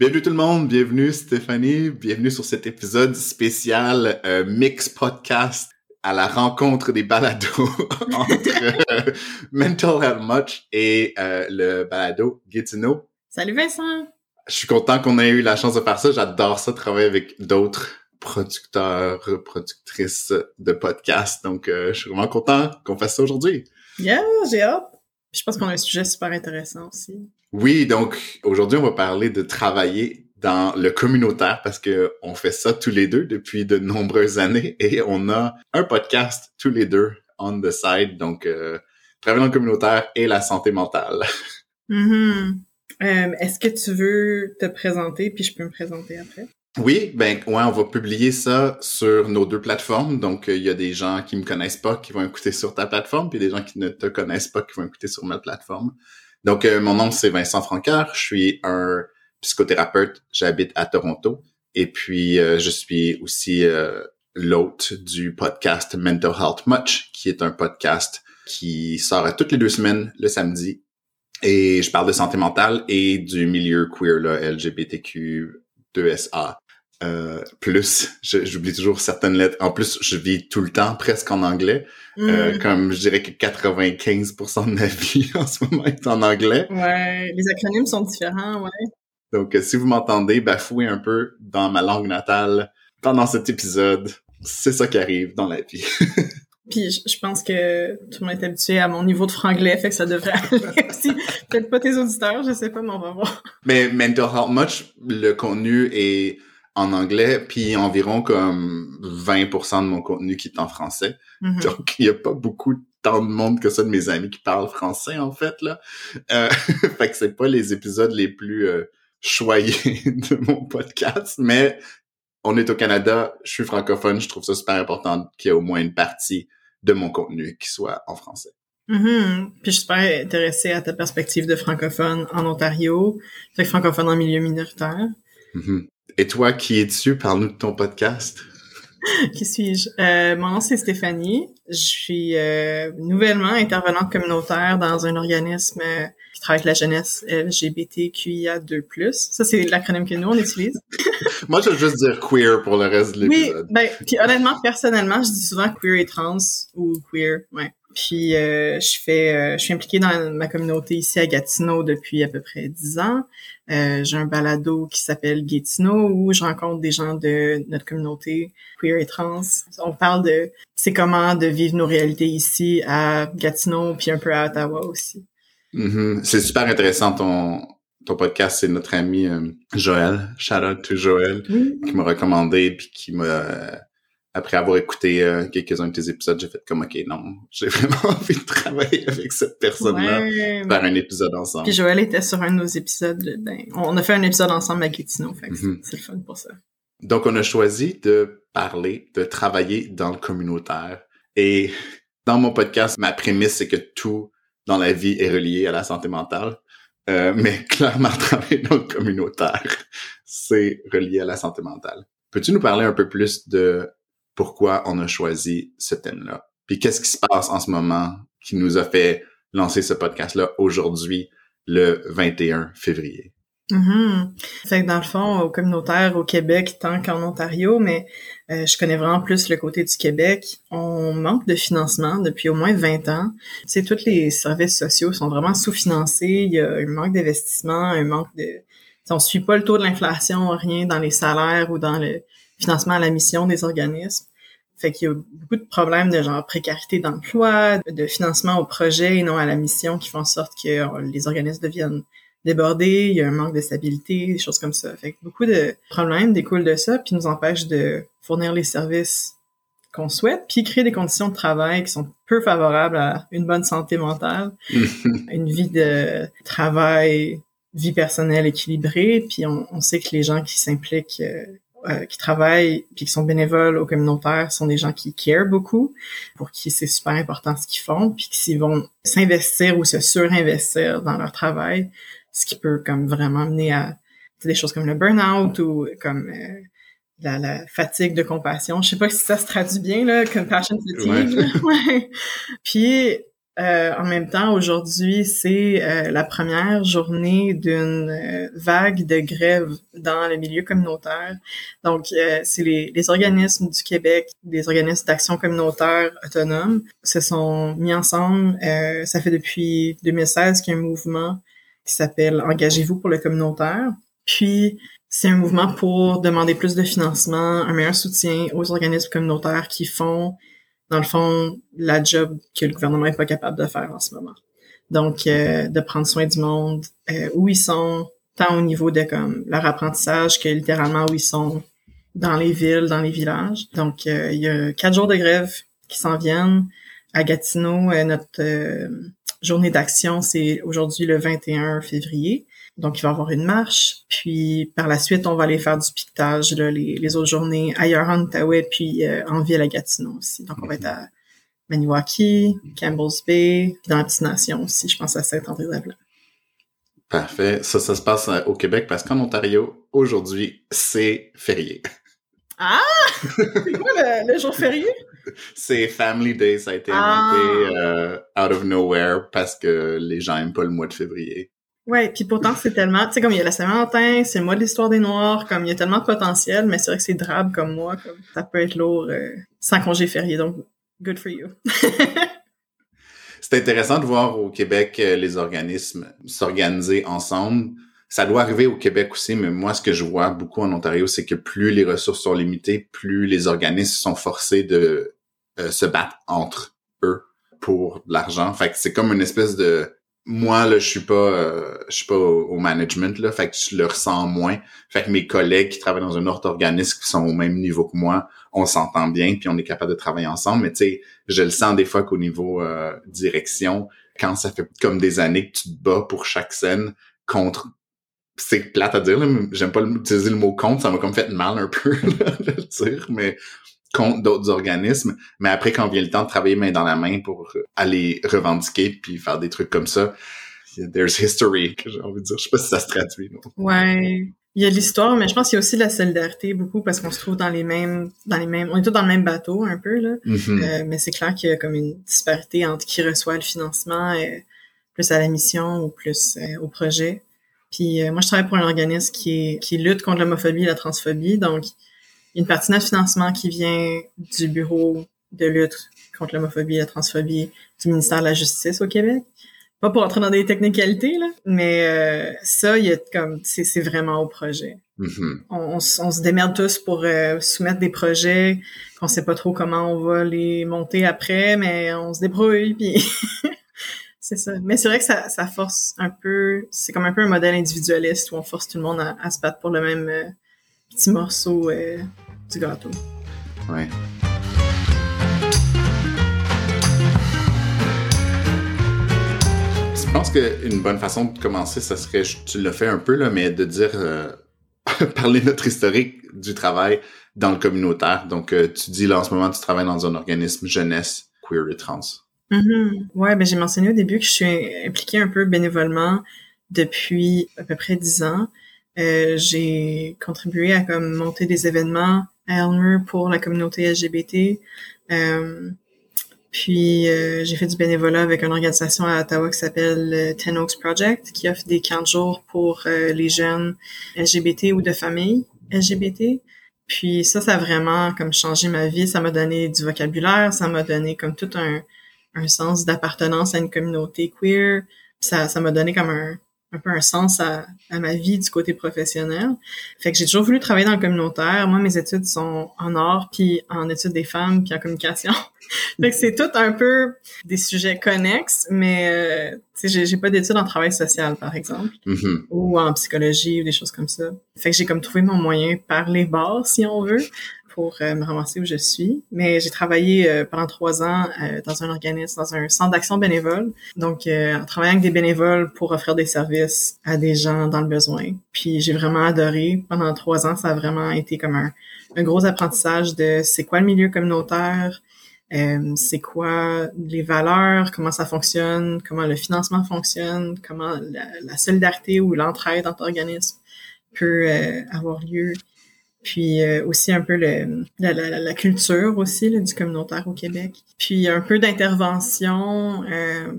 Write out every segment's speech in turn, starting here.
Bienvenue tout le monde, bienvenue Stéphanie, bienvenue sur cet épisode spécial euh, Mix Podcast à la rencontre des balados entre euh, Mental Health Much et euh, le balado Gatineau. Salut Vincent! Je suis content qu'on ait eu la chance de faire ça. J'adore ça, travailler avec d'autres producteurs, productrices de podcasts. Donc, je suis vraiment content qu'on fasse ça aujourd'hui. Yeah, j'ai hâte. Je pense qu'on a un sujet super intéressant aussi. Oui, donc aujourd'hui, on va parler de travailler dans le communautaire parce que on fait ça tous les deux depuis de nombreuses années et on a un podcast tous les deux on the side. Donc, euh, travailler dans le communautaire et la santé mentale. Mm-hmm. Euh, Est-ce que tu veux te présenter puis je peux me présenter après? Oui, ben ouais, on va publier ça sur nos deux plateformes. Donc, il y a des gens qui me connaissent pas qui vont écouter sur ta plateforme, puis des gens qui ne te connaissent pas qui vont écouter sur ma plateforme. Donc, euh, mon nom, c'est Vincent Francard. Je suis un psychothérapeute. J'habite à Toronto. Et puis, euh, je suis aussi euh, l'hôte du podcast Mental Health Much, qui est un podcast qui sort toutes les deux semaines, le samedi. Et je parle de santé mentale et du milieu queer, LGBTQ, 2SA. Euh, plus, j'oublie toujours certaines lettres. En plus, je vis tout le temps presque en anglais. Euh, mm. comme je dirais que 95% de ma vie en ce moment est en anglais. Ouais, les acronymes sont différents, ouais. Donc, euh, si vous m'entendez bafouer un peu dans ma langue natale pendant cet épisode, c'est ça qui arrive dans la vie. Puis je, pense que tout le monde est habitué à mon niveau de franglais, fait que ça devrait aller aussi. Peut-être pas tes auditeurs, je sais pas, mais on va voir. Mais Mental Health Much, le contenu est en anglais, puis environ comme 20% de mon contenu qui est en français. Mm-hmm. Donc, il y a pas beaucoup tant de monde que ça de mes amis qui parlent français, en fait, là. Euh, fait que c'est pas les épisodes les plus euh, choyés de mon podcast, mais on est au Canada, je suis francophone, je trouve ça super important qu'il y ait au moins une partie de mon contenu qui soit en français. Mm-hmm. Puis je suis super intéressée à ta perspective de francophone en Ontario, fait que francophone en milieu minoritaire. Mm-hmm. Et toi, qui es-tu? Parle-nous de ton podcast. qui suis-je? Euh, mon nom, c'est Stéphanie. Je suis euh, nouvellement intervenante communautaire dans un organisme euh, qui travaille avec la jeunesse LGBTQIA2+. Ça, c'est l'acronyme que nous, on utilise. Moi, je veux juste dire queer pour le reste de l'épisode. Oui, ben, puis honnêtement, personnellement, je dis souvent queer et trans ou queer, ouais. Puis euh, je fais, euh, je suis impliquée dans ma communauté ici à Gatineau depuis à peu près dix ans. Euh, j'ai un balado qui s'appelle Gatineau où je rencontre des gens de notre communauté queer et trans. On parle de c'est comment de vivre nos réalités ici à Gatineau puis un peu à Ottawa aussi. Mm-hmm. C'est super intéressant ton ton podcast. C'est notre ami Joël, shout out to Joël, qui m'a recommandé puis qui m'a après avoir écouté euh, quelques-uns de tes épisodes, j'ai fait comme, OK, non, j'ai vraiment envie de travailler avec cette personne-là, faire un épisode ensemble. Puis Joël était sur un de nos épisodes, ben, on a fait un épisode ensemble avec Gatineau, fait mm-hmm. c'est le fun pour ça. Donc, on a choisi de parler, de travailler dans le communautaire. Et dans mon podcast, ma prémisse, c'est que tout dans la vie est relié à la santé mentale. Euh, mais clairement, travailler dans le communautaire, c'est relié à la santé mentale. Peux-tu nous parler un peu plus de pourquoi on a choisi ce thème-là. Puis qu'est-ce qui se passe en ce moment qui nous a fait lancer ce podcast-là aujourd'hui, le 21 février? Mm que dans le fond, au communautaire au Québec tant qu'en Ontario, mais euh, je connais vraiment plus le côté du Québec. On manque de financement depuis au moins 20 ans. C'est tous les services sociaux sont vraiment sous-financés. Il y a un manque d'investissement, un manque de... On suit pas le taux de l'inflation, rien dans les salaires ou dans le financement à la mission des organismes. Fait qu'il y a beaucoup de problèmes de genre précarité d'emploi, de financement au projet et non à la mission qui font en sorte que euh, les organismes deviennent débordés, il y a un manque de stabilité, des choses comme ça. Fait que beaucoup de problèmes découlent de ça, puis nous empêchent de fournir les services qu'on souhaite, puis créer des conditions de travail qui sont peu favorables à une bonne santé mentale, une vie de travail, vie personnelle équilibrée, puis on, on sait que les gens qui s'impliquent euh, qui travaillent puis qui sont bénévoles au communautaire sont des gens qui care beaucoup, pour qui c'est super important ce qu'ils font, puis s'ils vont s'investir ou se surinvestir dans leur travail, ce qui peut comme vraiment mener à des choses comme le burn-out ou comme euh, la, la, fatigue de compassion. Je sais pas si ça se traduit bien là, compassion fatigue. Ouais. Puis Euh, en même temps, aujourd'hui, c'est euh, la première journée d'une euh, vague de grève dans le milieu communautaire. Donc, c'est les, les, organismes du Québec, des organismes d'action communautaire autonomes, se sont mis ensemble. ça fait depuis 2016 qu'il y a un mouvement qui s'appelle Engagez-vous pour le communautaire. Puis, c'est un mouvement pour demander plus de financement, un meilleur soutien aux organismes communautaires qui font dans le fond, la job que le gouvernement est pas capable de faire en ce moment. Donc, euh, de prendre soin du monde, euh, où ils sont, tant au niveau de comme leur apprentissage que littéralement où ils sont dans les villes, dans les villages. Donc, euh, il y a quatre jours de grève qui s'en viennent. À Gatineau, notre journée d'action, c'est aujourd'hui le 21 février. Donc, il va y avoir une marche. Puis, par la suite, on va aller faire du piquetage les, les, autres journées ailleurs en Outaouais, puis euh, en ville à Gatineau aussi. Donc, on va être à Maniwaki, Campbell's Bay, puis dans la petite nation aussi, je pense à Saint-André-de-la-Plaine. Parfait. Ça, ça se passe euh, au Québec parce qu'en Ontario, aujourd'hui, c'est férié. Ah! C'est quoi le, jour férié? C'est Family Day. Ça a été inventé ah! euh, out of nowhere parce que les gens aiment pas le mois de février. Ouais, puis pourtant c'est tellement, tu sais comme il y a la Saint-Valentin, c'est le mois de l'histoire des Noirs, comme il y a tellement de potentiel, mais c'est vrai que c'est drabe comme moi, comme ça peut être lourd euh, sans congé férié, donc good for you. c'est intéressant de voir au Québec euh, les organismes s'organiser ensemble. Ça doit arriver au Québec aussi, mais moi ce que je vois beaucoup en Ontario, c'est que plus les ressources sont limitées, plus les organismes sont forcés de euh, se battre entre eux pour l'argent. Fait que c'est comme une espèce de moi là je suis pas euh, je suis pas au, management là. Fait que je le ressens moins. Fait que mes collègues qui travaillent dans un autre organisme qui sont au même niveau que moi on s'entend bien puis on est capable de travailler ensemble. Mais tu sais je le sens des fois qu'au niveau euh, direction quand ça fait comme des années que tu te bats pour chaque scène contre c'est plate à dire j'aime pas utiliser le mot contre ça m'a comme fait mal un peu de le dire mais contre d'autres organismes, mais après quand vient le temps de travailler main dans la main pour aller revendiquer puis faire des trucs comme ça, there's history que j'ai envie de dire. Je sais pas si ça se traduit. Non? Ouais. Il y a l'histoire, mais je pense qu'il y a aussi la solidarité beaucoup parce qu'on se trouve dans les mêmes, dans les mêmes, on est tous dans le même bateau un peu là. Mm-hmm. Euh, mais c'est clair qu'il y a comme une disparité entre qui reçoit le financement, euh, plus à la mission ou plus euh, au projet. Puis moi, je travaille pour un organisme qui, est, qui lutte contre l'homophobie et la transphobie, donc une partie de notre financement qui vient du Bureau de lutte contre l'homophobie et la transphobie du ministère de la Justice au Québec. Pas pour entrer dans des technicalités, là, mais euh, ça, il y a comme c'est vraiment au projet. Mm-hmm. on, se démerde tous pour euh, soumettre des projets qu'on sait pas trop comment on va les monter après, mais on se débrouille, puis c'est ça. Mais c'est vrai que ça, ça force un peu, c'est comme un peu un modèle individualiste où on force tout le monde à, se battre pour le même euh, petit morceau euh, du gâteau. Ouais. Je pense qu'une bonne façon de commencer, ça serait, tu l'as fait un peu, là, mais de dire, euh, parler notre historique du travail dans le communautaire. Donc, euh, tu dis là en ce moment, tu travailles dans un organisme jeunesse queer et trans. Mm-hmm. Ouais, ben j'ai mentionné au début que je suis impliquée un peu bénévolement depuis à peu près dix ans. Euh, j'ai contribué à comme monter des événements à Elmer pour la communauté LGBT. Euh, puis euh, j'ai fait du bénévolat avec une organisation à Ottawa qui s'appelle Ten Oaks Project, qui offre des camps de jour pour les jeunes LGBT ou de familles LGBT. Puis ça, ça a vraiment comme changé ma vie. Ça m'a donné du vocabulaire, ça m'a donné comme tout un, un sens d'appartenance à une communauté queer. Ça, ça m'a donné comme un, un peu un sens à, à, ma vie du côté professionnel. Fait que j'ai toujours voulu travailler dans le communautaire. Moi, mes études sont en art, puis en études des femmes, puis en communication. fait que c'est tout un peu des sujets connexes, mais euh, sais, j'ai pas d'études en travail social, par exemple, mm-hmm. ou en psychologie ou des choses comme ça. Fait que j'ai comme trouvé mon moyen par les bars, si on veut, pour euh, me ramasser où je suis. Mais j'ai travaillé euh, pendant trois ans euh, dans un organisme, dans un centre d'action bénévole. Donc, en travaillant avec des bénévoles pour offrir des services à des gens dans le besoin. Puis j'ai vraiment adoré. Pendant trois ans, ça a vraiment été comme un, un gros apprentissage de c'est quoi le milieu communautaire, c'est quoi les valeurs, comment ça fonctionne, comment le financement fonctionne, comment la, la solidarité ou l'entraide entre organismes peut avoir lieu puis euh, aussi un peu le, la, la, la culture aussi là, du communautaire au Québec. Puis un peu d'intervention, euh,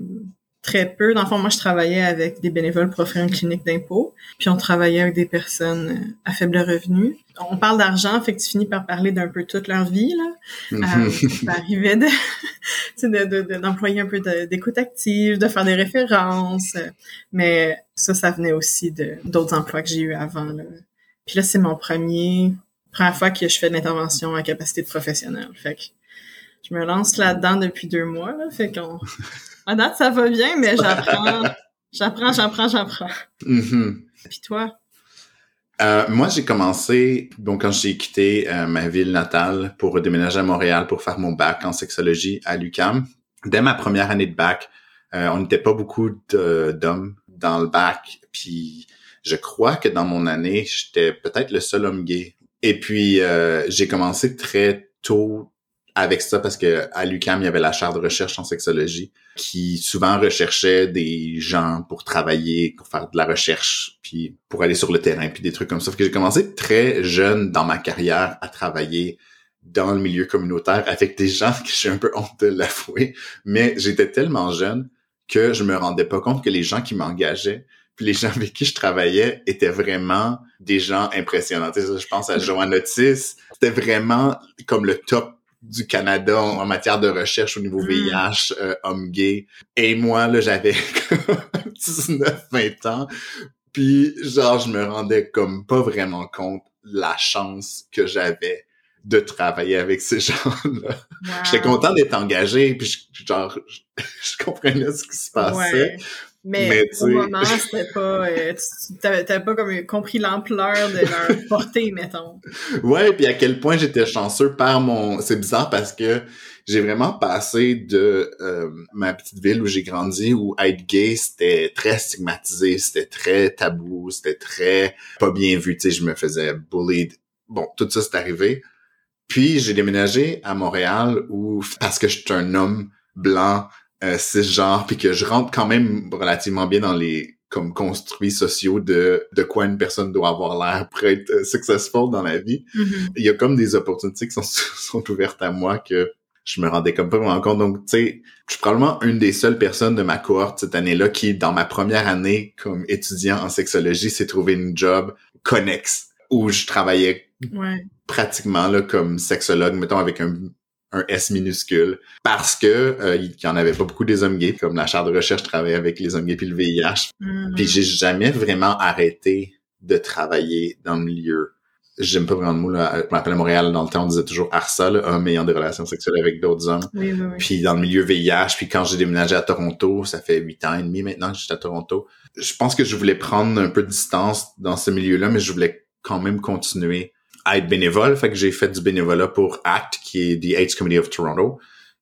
très peu. Dans le fond, moi, je travaillais avec des bénévoles pour offrir une clinique d'impôt, puis on travaillait avec des personnes euh, à faible revenu. On parle d'argent, fait que tu finis par parler d'un peu toute leur vie, là. Euh, ça arrivait de, d'employer de, de, un peu d'écoute active, de faire des références, mais ça, ça venait aussi de d'autres emplois que j'ai eu avant, là. Puis là, c'est mon premier, première fois que je fais de l'intervention à capacité de professionnel. Fait que je me lance là-dedans depuis deux mois, là. Fait qu'on, à date, ça va bien, mais j'apprends, j'apprends, j'apprends, j'apprends. Mm-hmm. Puis toi? Euh, moi, j'ai commencé, bon, quand j'ai quitté euh, ma ville natale pour déménager à Montréal pour faire mon bac en sexologie à l'UCAM. Dès ma première année de bac, euh, on n'était pas beaucoup d'hommes dans le bac, puis je crois que dans mon année, j'étais peut-être le seul homme gay. Et puis, euh, j'ai commencé très tôt avec ça parce que à l'UCAM, il y avait la chaire de recherche en sexologie qui souvent recherchait des gens pour travailler, pour faire de la recherche, puis pour aller sur le terrain, puis des trucs comme ça. Que j'ai commencé très jeune dans ma carrière à travailler dans le milieu communautaire avec des gens que j'ai un peu honte de l'avouer, mais j'étais tellement jeune que je me rendais pas compte que les gens qui m'engageaient puis les gens avec qui je travaillais étaient vraiment des gens impressionnants. Tu sais, je pense à Joanne Otis. C'était vraiment comme le top du Canada en matière de recherche au niveau VIH, euh, homme gay. Et moi, là, j'avais 19, 20 ans. Puis, genre, je me rendais comme pas vraiment compte la chance que j'avais de travailler avec ces gens-là. J'étais content d'être engagé, puis genre, je, comprenais ce qui se passait. Mais, au moment, c'était pas, euh, tu t'avais pas comme compris l'ampleur de leur portée, mettons. Ouais, puis à quel point j'étais chanceux par mon, c'est bizarre parce que j'ai vraiment passé de euh, ma petite ville où j'ai grandi, où être gay c'était très stigmatisé, c'était très tabou, c'était très pas bien vu. Tu sais, je me faisais bullied. Bon, tout ça c'est arrivé. Puis j'ai déménagé à Montréal où parce que je suis un homme blanc euh, genre puis que je rentre quand même relativement bien dans les comme construits sociaux de de quoi une personne doit avoir l'air pour être euh, successful dans la vie. Mm-hmm. Il y a comme des opportunités qui sont sont ouvertes à moi que je me rendais comme pas vraiment compte. Donc, tu sais, je suis probablement une des seules personnes de ma cohorte cette année-là qui, dans ma première année comme étudiant en sexologie, s'est trouvé une job connexe où je travaillais ouais. pratiquement là comme sexologue, mettons avec un un S minuscule parce que euh, il y en avait pas beaucoup des hommes gays comme la chaire de recherche travaillait avec les hommes gays puis le VIH Mm. puis j'ai jamais vraiment arrêté de travailler dans le milieu j'aime pas vraiment le mot là je m'appelle Montréal dans le temps on disait toujours arsa là, hommes ayant des relations sexuelles avec d'autres hommes Oui, oui, oui. puis dans le milieu VIH puis quand j'ai déménagé à Toronto ça fait huit ans et demi maintenant que j'étais à Toronto je pense que je voulais prendre un peu de distance dans ce milieu là mais je voulais quand même continuer à être bénévole. Fait que j'ai fait du bénévolat pour ACT, qui est The AIDS Committee of Toronto.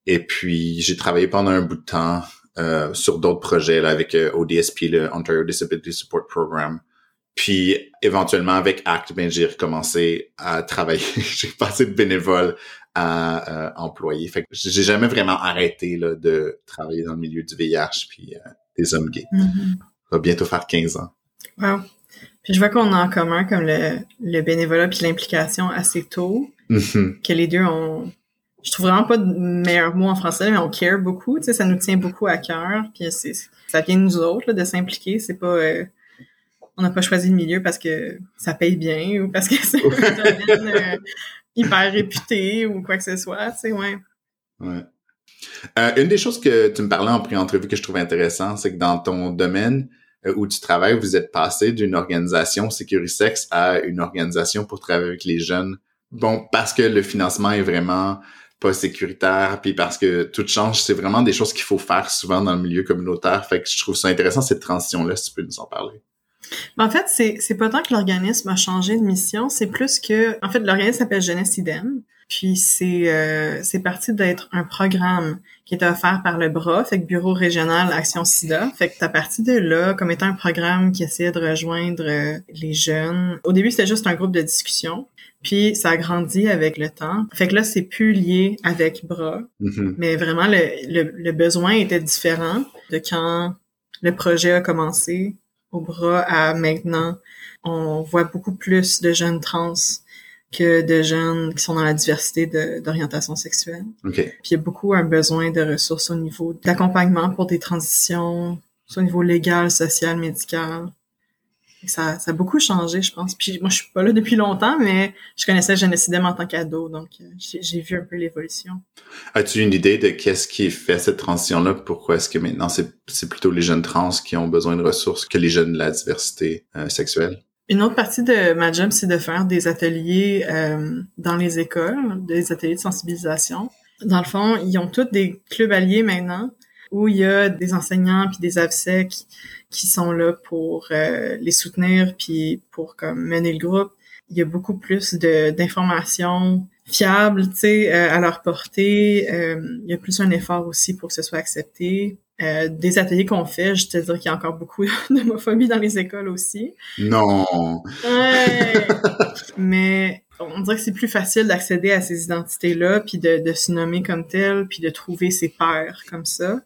Et puis, j'ai travaillé pendant un bout de temps euh, sur d'autres projets là, avec euh, ODSP, le Ontario Disability Support Program. Puis, éventuellement, avec ACT, ben, j'ai recommencé à travailler. j'ai passé de bénévole à euh, employé. Fait que j'ai jamais vraiment arrêté là, de travailler dans le milieu du VIH puis euh, des hommes gays. Mm-hmm. Ça va bientôt faire 15 ans. Wow. Je vois qu'on a en commun comme le, le bénévolat puis l'implication assez tôt, Mhm. que les deux ont... Je trouve vraiment pas de meilleur mot en français, mais on care beaucoup, tu sais, ça nous tient beaucoup à cœur, puis ça vient de nous autres là, de s'impliquer, c'est pas... euh, on n'a pas choisi le milieu parce que ça paye bien ou parce que c'est un domaine euh, hyper réputé ou quoi que ce soit, tu sais, ouais. Ouais. Euh, une des choses que tu me parlais en pré-entrevue que je trouvais intéressant, c'est que dans ton domaine où tu travailles, vous êtes passé d'une organisation Sécurisex à une organisation pour travailler avec les jeunes. Bon, parce que le financement est vraiment pas sécuritaire, puis parce que tout change, c'est vraiment des choses qu'il faut faire souvent dans le milieu communautaire. Fait que je trouve ça intéressant cette transition-là, si tu peux nous en parler. Ben, en fait, c'est, c'est pas tant que l'organisme a changé de mission, c'est plus que, en fait, l'organisme s'appelle Jeunesse Idem. Puis c'est, euh, c'est parti d'être un programme qui était offert par le BRA, fait que Bureau régional Action SIDA. Fait que t'as parti de là comme étant un programme qui essayait de rejoindre euh, les jeunes. Au début, c'était juste un groupe de discussion. Puis ça a grandi avec le temps. Fait que là, c'est plus lié avec BRA. Mhm. Mais vraiment, le, le, le besoin était différent de quand le projet a commencé au bras à maintenant. On voit beaucoup plus de jeunes trans que de jeunes qui sont dans la diversité d'orientation sexuelle. Okay. Puis il y a beaucoup un besoin de ressources au niveau d'accompagnement pour des transitions, soit au niveau légal, social, médical. Ça, ça a beaucoup changé, je pense. Puis moi, je suis pas là depuis longtemps, mais je connaissais Génocidem en tant qu'ado, donc euh, j'ai vu un peu l'évolution. As-tu une idée de qu'est-ce qui fait cette transition-là? Pourquoi est-ce que maintenant c'est plutôt les jeunes trans qui ont besoin de ressources que les jeunes de la diversité euh, sexuelle? Une autre partie de ma job, c'est de faire des ateliers euh, dans les écoles, des ateliers de sensibilisation. Dans le fond, ils ont tous des clubs alliés maintenant où il y a des enseignants puis des AVSEC qui sont là pour euh, les soutenir puis pour comme mener le groupe. Il y a beaucoup plus d'informations fiables, tu sais, euh, à leur portée. Euh, il y a plus un effort aussi pour que ce soit accepté. Des ateliers qu'on fait, je te dire qu'il y a encore beaucoup d'homophobie dans les écoles aussi. Non. Ouais. Mais on dirait que c'est plus facile d'accéder à ces identités-là, puis de, de se nommer comme tel, puis de trouver ses pairs comme ça.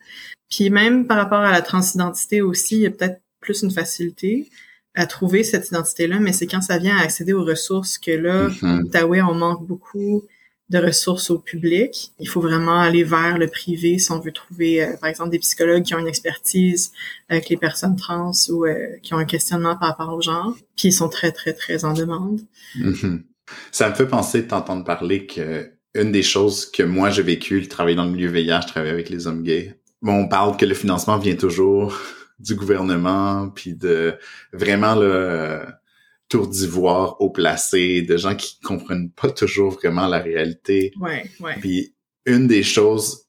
Puis même par rapport à la transidentité aussi, il y a peut-être plus une facilité à trouver cette identité-là, mais c'est quand ça vient à accéder aux ressources que là, mm on manque beaucoup de ressources au public. Il faut vraiment aller vers le privé si on veut trouver, euh, par exemple, des psychologues qui ont une expertise avec les personnes trans ou euh, qui ont un questionnement par rapport au genre. Puis ils sont très, très, très en demande. Mm-hmm. Ça me fait penser de t'entendre parler que une des choses que moi j'ai vécu, travailler dans le milieu VIH, travailler avec les hommes gays. Bon, on parle que le financement vient toujours du gouvernement, puis de vraiment le tour d'ivoire au placé, de gens qui comprennent pas toujours vraiment la réalité. Ouais, ouais. Puis une des choses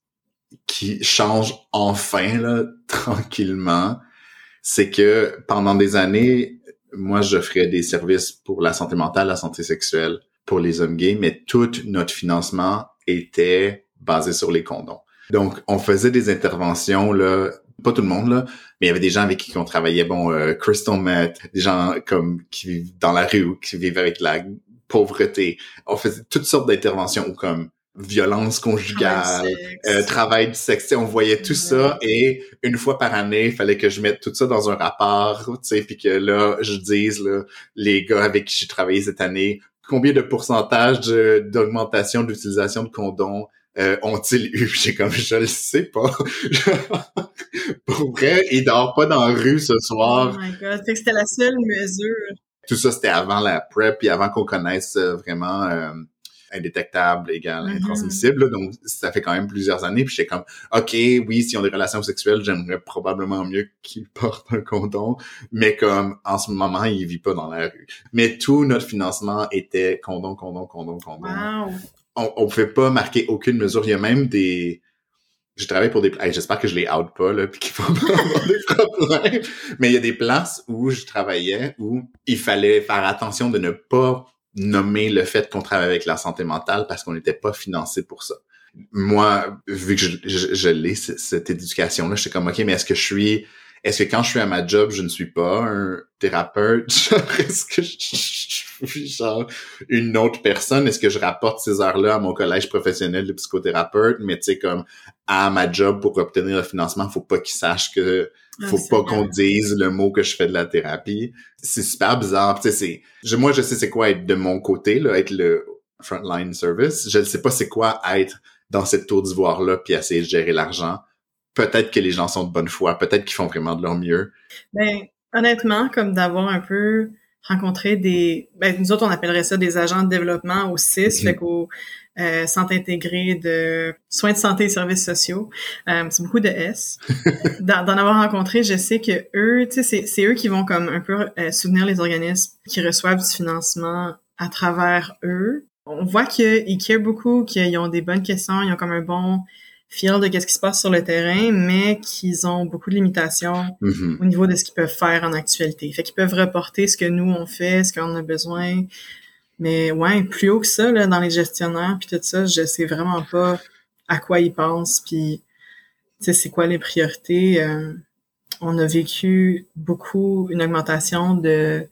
qui change enfin là tranquillement, c'est que pendant des années, moi, je ferais des services pour la santé mentale, la santé sexuelle pour les hommes gays, mais tout notre financement était basé sur les condoms. Donc, on faisait des interventions, là, pas tout le monde, là, mais il y avait des gens avec qui on travaillait, bon, euh, crystal meth, des gens comme qui vivent dans la rue, qui vivent avec la pauvreté. On faisait toutes sortes d'interventions comme violence conjugale, euh, travail du sexe, on voyait tout ça et une fois par année, il fallait que je mette tout ça dans un rapport, tu sais, puis que là, je dise, là, les gars avec qui j'ai travaillé cette année, combien de pourcentage d'augmentation d'utilisation de condoms euh, ont-ils eu? J'ai comme, je le sais pas. Pour vrai, il dort pas dans la rue ce soir. Oh my god, c'était la seule mesure. Tout ça, c'était avant la prep, puis avant qu'on connaisse euh, vraiment indétectable, égal, mm-hmm. intransmissible. Donc, ça fait quand même plusieurs années. Puis j'étais comme, OK, oui, si on a des relations sexuelles, j'aimerais probablement mieux qu'il porte un condom. Mais comme, en ce moment, il vit pas dans la rue. Mais tout notre financement était condom, condom, condom, condom. On, on pouvait pas marquer aucune mesure. Il y a même des... Je travaille pour des... J'espère que je les out pas, là, puis qu'ils vont pas avoir des problèmes. Mais il y a des places où je travaillais où il fallait faire attention de ne pas nommer le fait qu'on travaille avec la santé mentale parce qu'on n'était pas financé pour ça. Moi, vu que je, je, l'ai, cette éducation-là, je suis comme, OK, mais est-ce que je suis, est-ce que quand je suis à ma job, je ne suis pas un thérapeute? est-ce que je, suis genre une autre personne? Est-ce que je rapporte ces heures-là à mon collège professionnel de psychothérapeute? Mais tu sais, comme, à ma job pour obtenir le financement, faut pas qu'ils sachent que ah, faut pas qu'on dise le mot que je fais de la thérapie. C'est super bizarre. Tu sais, c'est, moi, je sais c'est quoi être de mon côté, là, être le frontline service. Je ne sais pas c'est quoi être dans cette tour d'ivoire-là puis essayer de gérer l'argent. Peut-être que les gens sont de bonne foi. Peut-être qu'ils font vraiment de leur mieux. Ben, honnêtement, comme d'avoir un peu rencontré des, ben, nous autres, on appellerait ça des agents de développement au CIS, fait qu'au euh, Centre intégré de soins de santé et services sociaux. Euh, c'est beaucoup de S. D'en avoir rencontré, je sais que eux, tu sais, c'est eux qui vont comme un peu euh, soutenir les organismes qui reçoivent du financement à travers eux. On voit qu'ils care beaucoup, qu'ils ont des bonnes questions, ils ont comme un bon feel de qu'est-ce qui se passe sur le terrain, mais qu'ils ont beaucoup de limitations mm-hmm. au niveau de ce qu'ils peuvent faire en actualité. Fait qu'ils peuvent reporter ce que nous on fait, ce qu'on a besoin, mais ouais, plus haut que ça, là, dans les gestionnaires, puis tout ça, je sais vraiment pas à quoi ils pensent, puis c'est quoi les priorités. Euh, on a vécu beaucoup une augmentation de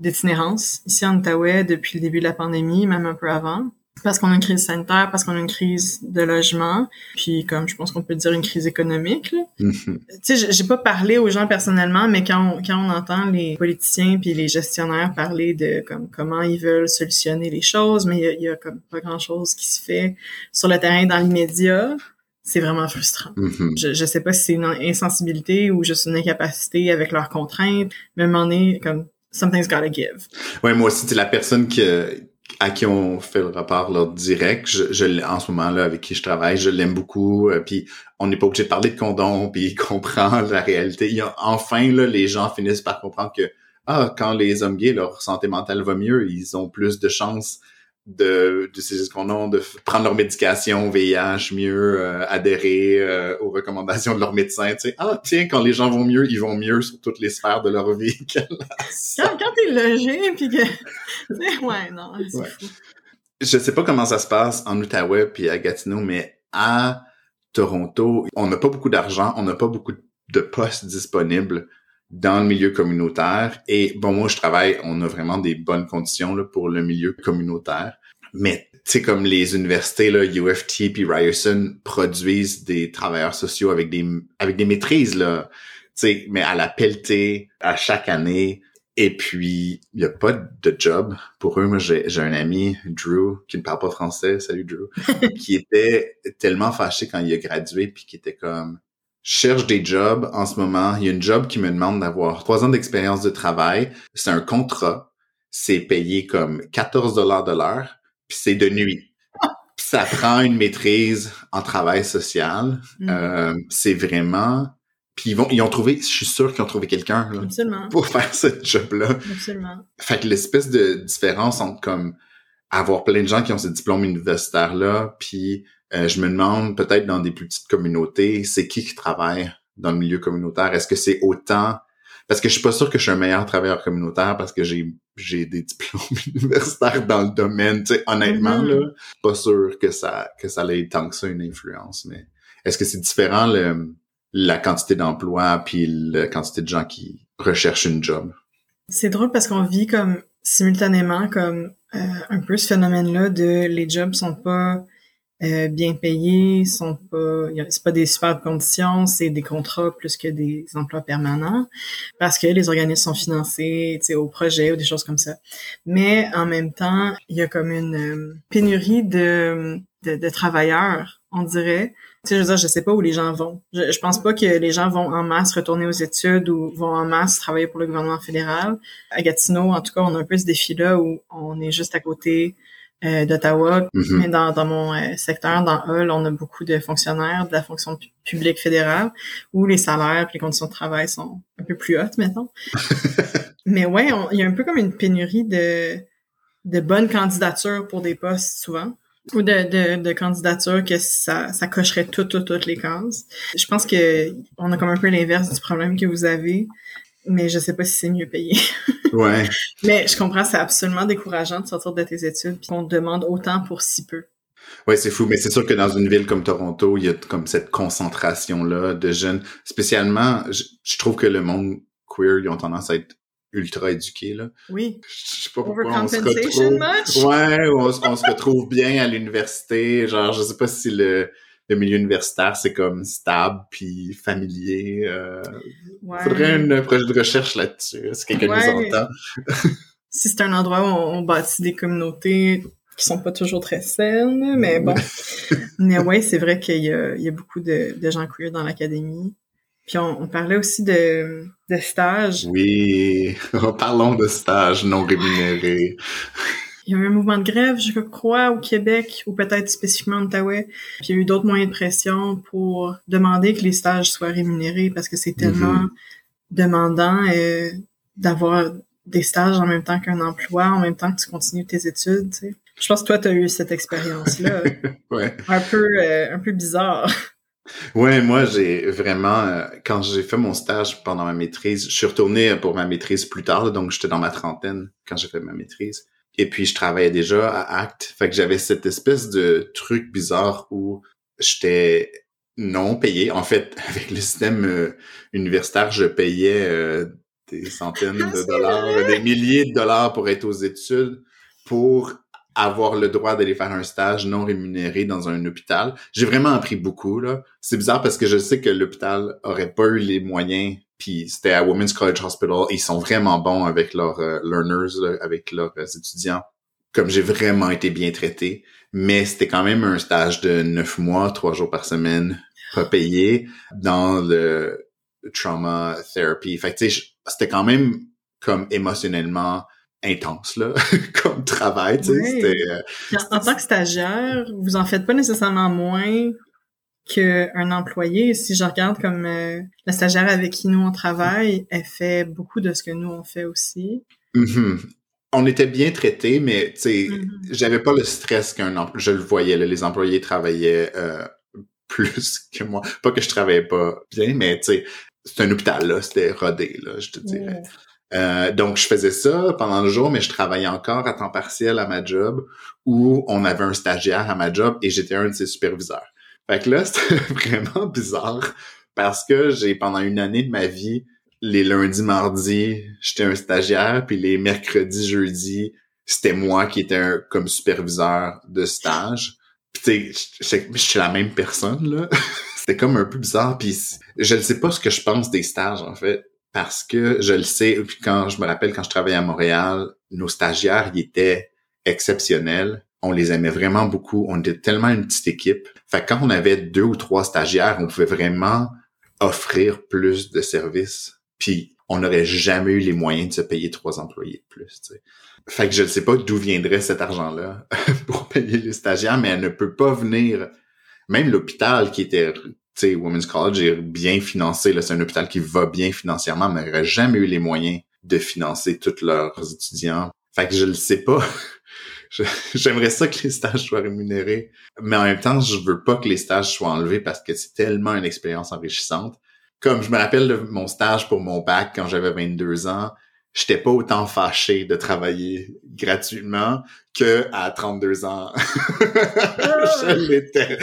d'itinérance ici en Outaouais depuis le début de la pandémie, même un peu avant. Parce qu'on a une crise sanitaire, parce qu'on a une crise de logement, puis comme je pense qu'on peut dire une crise économique. Mhm. Tu sais, j'ai pas parlé aux gens personnellement, mais quand on, quand on entend les politiciens puis les gestionnaires parler de comme comment ils veulent solutionner les choses, mais il y y a comme pas grand chose qui se fait sur le terrain dans l'immédiat, c'est vraiment frustrant. Mhm. Je, je sais pas si c'est une insensibilité ou juste une incapacité avec leurs contraintes, mais à un moment donné, comme something's gotta give. Ouais, moi aussi, c'est la personne que, à qui on fait le rapport là, direct. Je, je en ce moment là avec qui je travaille, je l'aime beaucoup. euh, puis on n'est pas obligé de parler de condom, puis il comprend la réalité. Il a, enfin là, les gens finissent par comprendre que ah, quand les hommes gays, leur santé mentale va mieux, ils ont plus de chances de d'utiliser ce condom, de f- prendre leur médication VIH mieux, euh, adhérer euh, aux recommandations de leur médecin. Tu sais, ah tiens, quand les gens vont mieux, ils vont mieux sur toutes les sphères de leur vie. Quand, quand t'es logé, puis que... tu sais, ouais, non, c'est Ouais. fou. je sais pas comment ça se passe en Outaouais puis à Gatineau, mais à Toronto, on n'a pas beaucoup d'argent, on n'a pas beaucoup de postes disponibles dans le milieu communautaire. Et bon, moi, je travaille, on a vraiment des bonnes conditions là, pour le milieu communautaire. Mais tu sais, comme les universités, là, UFT puis Ryerson produisent des travailleurs sociaux avec des avec des maîtrises, là. Tu sais, mais à la pelletée, à chaque année. Et puis, il n'y a pas de job pour eux. Moi, j'ai un ami, Drew, qui ne parle pas français, salut Drew, qui était tellement fâché quand il a gradué, puis qui était comme, cherche des jobs en ce moment. Il y a une job qui me demande d'avoir trois ans d'expérience de travail. C'est un contrat. C'est payé comme 14 dollars de l'heure, puis c'est de nuit. Puis ça prend une maîtrise en travail social. Mm. Euh, c'est vraiment... Puis ils vont, ils ont trouvé, je suis sûr qu'ils ont trouvé quelqu'un pour faire ce job-là. absolument. Fait que l'espèce de différence entre comme avoir plein de gens qui ont ce diplôme universitaire là, puis euh, je me demande peut-être dans des plus petites communautés, c'est qui qui travaille dans le milieu communautaire? Est-ce que c'est autant? Parce que je suis pas sûr que je suis un meilleur travailleur communautaire parce que j'ai j'ai des diplômes universitaires dans le domaine, tu sais honnêtement Mhm. là, pas sûr que ça que ça ait tant que ça une influence mais est-ce que c'est différent le la quantité d'emplois puis la quantité de gens qui recherchent une job? C'est drôle parce qu'on vit comme simultanément comme euh, un peu ce phénomène-là de les jobs sont pas euh, bien payés, sont pas, c'est pas des super conditions, c'est des contrats plus que des emplois permanents parce que les organismes sont financés, au projet ou des choses comme ça. Mais en même temps, il y a comme une euh, pénurie de, de, de travailleurs, on dirait. Tu sais, je veux dire, je sais pas où les gens vont. Je, je pense pas que les gens vont en masse retourner aux études ou vont en masse travailler pour le gouvernement fédéral. À Gatineau, en tout cas, on a un peu ce défi-là où on est juste à côté euh, d'Ottawa. Mhm. Mais dans, dans mon euh, secteur, dans Hull, on a beaucoup de fonctionnaires de la fonction pu- publique fédérale où les salaires et les conditions de travail sont un peu plus hautes, mettons. Mais ouais, il y a un peu comme une pénurie de, de bonnes candidatures pour des postes souvent ou de, de, de candidatures que ça, ça cocherait toutes, toutes, toutes les cases. Je pense que on a comme un peu l'inverse du problème que vous avez, mais je sais pas si c'est mieux payé. Ouais. mais je comprends, c'est absolument décourageant de sortir de tes études puis qu'on te demande autant pour si peu. Ouais, c'est fou, mais c'est sûr que dans une ville comme Toronto, il y a comme cette concentration-là de jeunes. Spécialement, je, je trouve que le monde queer, ils ont tendance à être ultra éduqués, là. Oui. Je sais pas pourquoi on se Overcompensation retrouve... much? Ouais, on, on se retrouve bien à l'université. Genre, je sais pas si le, le milieu universitaire, c'est comme stable puis familier. Euh, Ouais. faudrait un projet de recherche là-dessus, si quelqu'un Ouais. nous entend. Si c'est un endroit où on, on bâtit des communautés qui sont pas toujours très saines, mais bon. mais ouais, c'est vrai qu'il y y a beaucoup de, de gens queer dans l'académie. Puis on, on parlait aussi de, de stages. Oui, parlons de stages non rémunérés. Il y a eu un mouvement de grève, je crois, au Québec, ou peut-être spécifiquement en Outaouais. Puis il y a eu d'autres moyens de pression pour demander que les stages soient rémunérés parce que c'est tellement demandant euh, d'avoir des stages en même temps qu'un emploi, en même temps que tu continues tes études. tu sais. Je pense que toi, tu as eu cette expérience-là, Ouais. un peu euh, un peu bizarre. Ouais, moi j'ai vraiment euh, quand j'ai fait mon stage pendant ma maîtrise, je suis retourné pour ma maîtrise plus tard, donc j'étais dans ma trentaine quand j'ai fait ma maîtrise. Et puis je travaillais déjà à Act, fait que j'avais cette espèce de truc bizarre où j'étais non payé. En fait, avec le système euh, universitaire, je payais euh, des centaines Ah, de dollars, des milliers de dollars pour être aux études, pour avoir le droit d'aller faire un stage non rémunéré dans un hôpital. J'ai vraiment appris beaucoup, là. C'est bizarre parce que je sais que l'hôpital aurait pas eu les moyens puis c'était à Women's College Hospital. Ils sont vraiment bons avec leurs euh, learners, avec leurs euh, étudiants. Comme j'ai vraiment été bien traité. Mais c'était quand même un stage de neuf mois, trois jours par semaine, pas payé, dans le trauma therapy. Fait que c'était quand même comme émotionnellement intense là comme travail tu sais euh, en, tant que stagiaire vous en faites pas nécessairement moins qu'un employé si je regarde comme euh, la stagiaire avec qui nous on travaille elle fait beaucoup de ce que nous on fait aussi mm-hmm. on était bien traités mais tu sais mm-hmm. j'avais pas le stress qu'un je le voyais les employés travaillaient euh, plus que moi pas que je travaillais pas bien mais tu sais c'est un hôpital là c'était rodé là je te dirais euh, donc, je faisais ça pendant le jour, mais je travaillais encore à temps partiel à ma job où on avait un stagiaire à ma job et j'étais un de ses superviseurs. Fait que là, c'était vraiment bizarre parce que j'ai, pendant une année de ma vie, les lundis, mardis, j'étais un stagiaire, puis les mercredis, jeudis, c'était moi qui étais un, comme superviseur de stage. Puis tu je suis la même personne, là. c'était comme un peu bizarre, puis je ne sais pas ce que je pense des stages, en fait parce que je le sais, puis quand je me rappelle quand je travaillais à Montréal, nos stagiaires, ils étaient exceptionnels. On les aimait vraiment beaucoup. On était tellement une petite équipe. Fait que quand on avait deux ou trois stagiaires, on pouvait vraiment offrir plus de services. Puis on n'aurait jamais eu les moyens de se payer trois employés de plus. sais. Fait que je ne sais pas d'où viendrait cet argent-là pour payer les stagiaires, mais elle ne peut pas venir. Même l'hôpital qui était tu sais, Women's College est bien financé. C'est un hôpital qui va bien financièrement, mais n'aurait jamais eu les moyens de financer tous leurs étudiants. Fait que je le sais pas. J'aimerais ça que les stages soient rémunérés, mais en même temps, je veux pas que les stages soient enlevés parce que c'est tellement une expérience enrichissante. Comme je me rappelle de mon stage pour mon bac quand j'avais 22 ans, j'étais pas autant fâché de travailler gratuitement que à 32 ans. je l'étais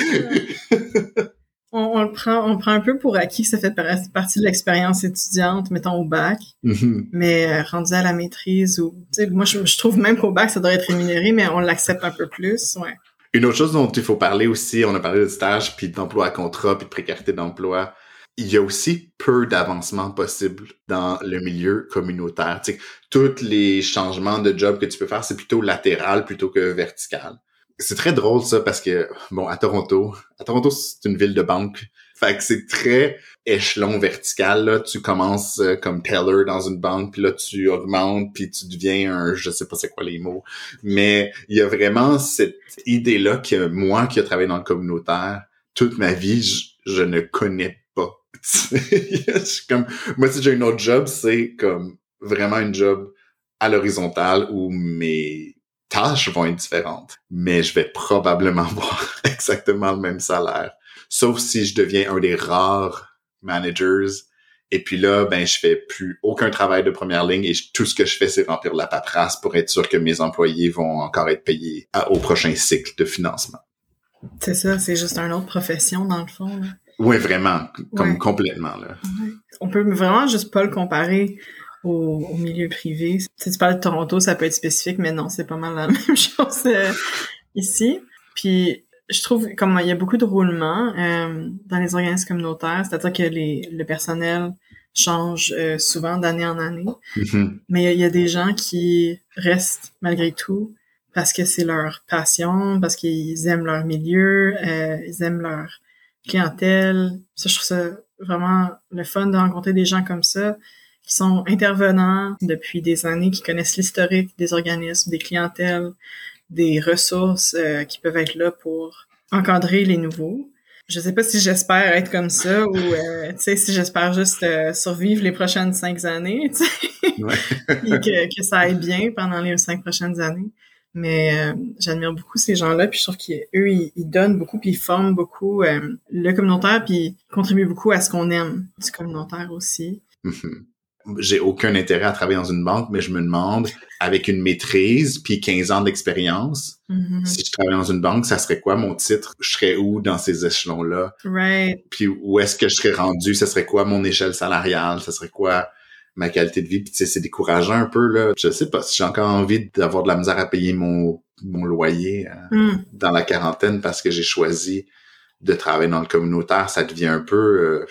on, le prend, on prend un peu pour acquis que ça fait partie de l'expérience étudiante, mettons au bac, mm-hmm. mais euh, rendu à la maîtrise ou, moi je, trouve même qu'au bac ça doit être rémunéré, mais on l'accepte un peu plus, ouais. Une autre chose dont il faut parler aussi, on a parlé de stage, puis d'emploi à contrat, puis de précarité d'emploi. Il y a aussi peu d'avancement possible dans le milieu communautaire. sais, tous les changements de job que tu peux faire, c'est plutôt latéral plutôt que vertical c'est très drôle ça parce que bon à Toronto, à Toronto c'est une ville de banque. Fait que c'est très échelon vertical là, tu commences euh, comme teller dans une banque puis là tu augmentes puis tu deviens un je sais pas c'est quoi les mots, mais il y a vraiment cette idée là que moi qui ai travaillé dans le communautaire toute ma vie, je, ne connais pas. comme moi si j'ai un autre job, c'est comme vraiment un job à l'horizontale où mes tâches vont être différentes, mais je vais probablement avoir exactement le même salaire. Sauf si je deviens un des rares managers. Et puis là, ben, je fais plus aucun travail de première ligne et tout ce que je fais, c'est remplir la paperasse pour être sûr que mes employés vont encore être payés au prochain cycle de financement. C'est ça, c'est juste une autre profession dans le fond. Oui, vraiment, comme complètement là. On peut vraiment juste pas le comparer au, milieu privé. Si tu parles de Toronto, ça peut être spécifique, mais non, c'est pas mal la même chose euh, ici. Puis je trouve comme il y a beaucoup de roulements euh, dans les organismes communautaires, c'est-à-dire que les, le personnel change euh, souvent d'année en année, mm-hmm. mais il y, a des gens qui restent malgré tout parce que c'est leur passion, parce qu'ils aiment leur milieu, ils aiment leur clientèle. Ça, je trouve ça vraiment le fun de rencontrer des gens comme ça qui sont intervenants depuis des années, qui connaissent l'historique des organismes, des clientèles, des ressources euh, qui peuvent être là pour encadrer les nouveaux. Je sais pas si j'espère être comme ça ou euh, tu sais si j'espère juste euh, survivre les prochaines cinq années, ouais. et que, que ça aille bien pendant les cinq prochaines années. Mais j'admire beaucoup ces gens-là, puis je trouve qu'eux, ils, ils, donnent beaucoup, puis ils forment beaucoup le communautaire, puis ils contribuent beaucoup à ce qu'on aime du communautaire aussi. Mm-hmm j'ai aucun intérêt à travailler dans une banque, mais je me demande, avec une maîtrise puis 15 ans d'expérience, mm-hmm. si je travaille dans une banque, ça serait quoi mon titre? Je serais où dans ces échelons-là? Right. Puis où est-ce que je serais rendu? Ça serait quoi mon échelle salariale? Ça serait quoi ma qualité de vie? Puis tu sais, c'est décourageant un peu, là. Je sais pas si j'ai encore envie d'avoir de la misère à payer mon mon loyer euh, Hmm. dans la quarantaine parce que j'ai choisi de travailler dans le communautaire. Ça devient un peu euh,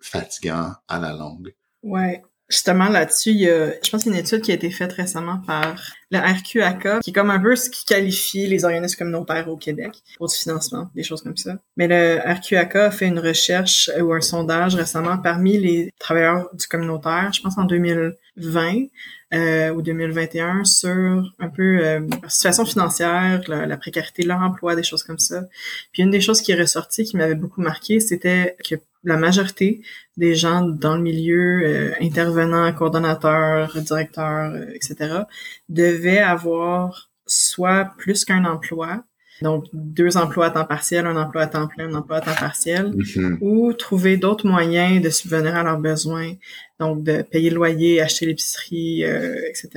fatigant à la longue. Ouais. Justement, là-dessus, il y a, je pense une étude qui a été faite récemment par le RQAK, qui est comme un peu ce qui qualifie les organismes communautaires au Québec pour du financement, des choses comme ça. Mais le RQAK a fait une recherche ou un sondage récemment parmi les travailleurs du communautaire, je pense en 2020 euh, ou 2021, sur un peu euh, situation financière, la, la précarité de leur emploi, des choses comme ça. Puis une des choses qui est ressortie, qui m'avait beaucoup marqué, c'était que la majorité des gens dans le milieu, euh, intervenants, coordonnateurs, directeurs, euh, etc., devaient avoir soit plus qu'un emploi, donc deux emplois à temps partiel, un emploi à temps plein, un emploi à temps partiel, Mhm. ou trouver d'autres moyens de subvenir à leurs besoins, donc de payer le loyer, acheter l'épicerie, euh, etc.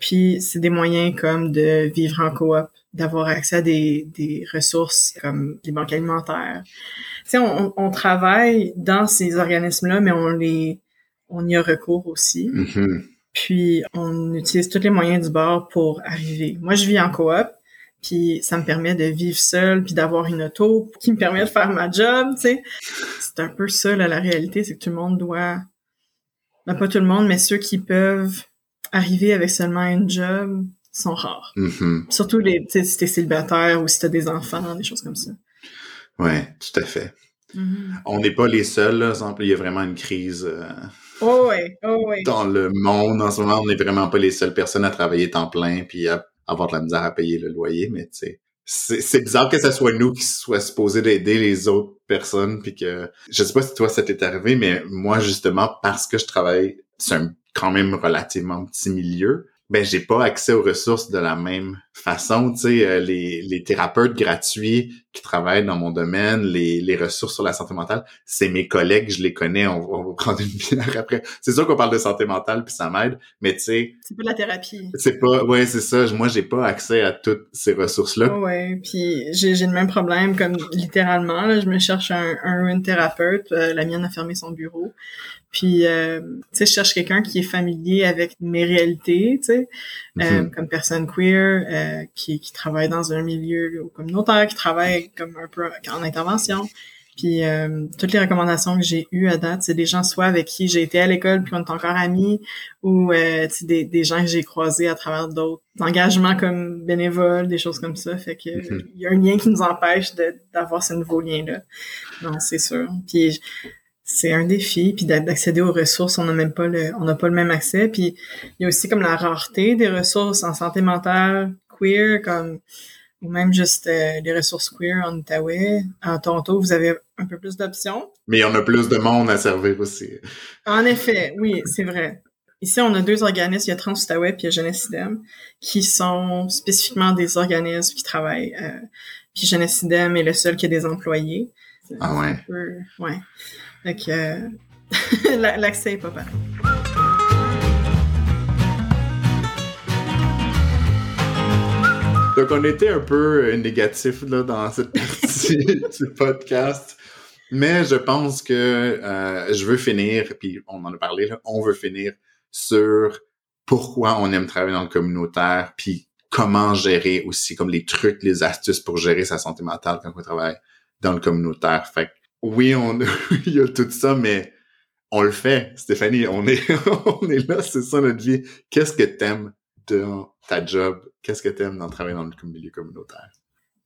Puis c'est des moyens comme de vivre en coop, d'avoir accès à des, des ressources comme les banques alimentaires. Tu sais, on, on travaille dans ces organismes-là, mais on les on y a recours aussi. Mhm. Puis on utilise tous les moyens du bord pour arriver. Moi, je vis en coop, puis ça me permet de vivre seul, puis d'avoir une auto qui me permet de faire ma job, tu sais. C'est un peu ça, là, la réalité, c'est que tout le monde doit... Ben, pas tout le monde, mais ceux qui peuvent arriver avec seulement une job sont rares. Mhm. Surtout les, si t'es célibataire ou si t'as des enfants, des choses comme ça. Ouais, tout à fait. On n'est pas les seuls, là. Exemple, il y a vraiment une crise euh, Oh oh dans le monde en ce moment. On n'est vraiment pas les seules personnes à travailler temps plein puis à avoir de la misère à payer le loyer, mais. C'est c'est bizarre que ce soit nous qui soient supposés d'aider les autres personnes puis que je sais pas si toi ça t'est arrivé mais moi justement parce que je travaille c'est un quand même relativement petit milieu ben j'ai pas accès aux ressources de la même façon tu sais euh, les, les thérapeutes gratuits qui travaillent dans mon domaine les, les ressources sur la santé mentale c'est mes collègues je les connais on, va- on va prendre une bière après. C'est sûr qu'on parle de santé mentale puis ça m'aide mais tu sais C'est pas de la thérapie. c'est pas ouais c'est ça. Moi j'ai pas accès à toutes ces ressources là Oh ouais, puis j'ai j'ai le même problème comme littéralement là, je me cherche un un une thérapeute, euh, la mienne a fermé son bureau. Puis euh, tu sais je cherche quelqu'un qui est familier avec mes réalités, tu sais, euh, Mhm. comme personne queer euh, qui qui travaille dans un milieu communautaire, qui travaille comme un peu en intervention. Puis euh, toutes les recommandations que j'ai eues à date, c'est des gens soit avec qui j'ai été à l'école puis on est encore amis, ou euh, tu sais, des, des gens que j'ai croisés à travers d'autres engagements comme bénévoles, des choses comme ça. Fait que Mhm. il y a un lien qui nous empêche de- d'avoir ce nouveau lien-là. Non, c'est sûr. Puis c'est un défi, puis d'a- d'accéder aux ressources, on n'a même pas le, on n'a pas le même accès. Puis il y a aussi comme la rareté des ressources en santé mentale queer, comme ou même juste euh, les ressources queer en Outaouais. À Toronto, vous avez un peu plus d'options. mais on a plus de monde à servir aussi En effet, oui, c'est vrai. Ici, on a deux organismes, il y a Trans Outaouais puis il y a Jeunesse Idem, qui sont spécifiquement des organismes qui travaillent. Euh, puis Jeunesse Idem est le seul qui a des employés. Ah ouais. peu- ouais. Fait que euh, la- l'accès est pas pareil. Donc, on était un peu euh, négatif là, dans cette partie du podcast. Mais je pense que euh, je veux finir, puis on en a parlé, là, on veut finir sur pourquoi on aime travailler dans le communautaire, puis comment gérer aussi, comme les trucs, les astuces pour gérer sa santé mentale quand on travaille dans le communautaire. Fait que, oui, on il y a tout ça, mais on le fait. Stéphanie, on est, on est là, c'est ça notre vie. Qu'est-ce que t'aimes dans ta job? Qu'est-ce que t'aimes dans travailler dans le milieu communautaire?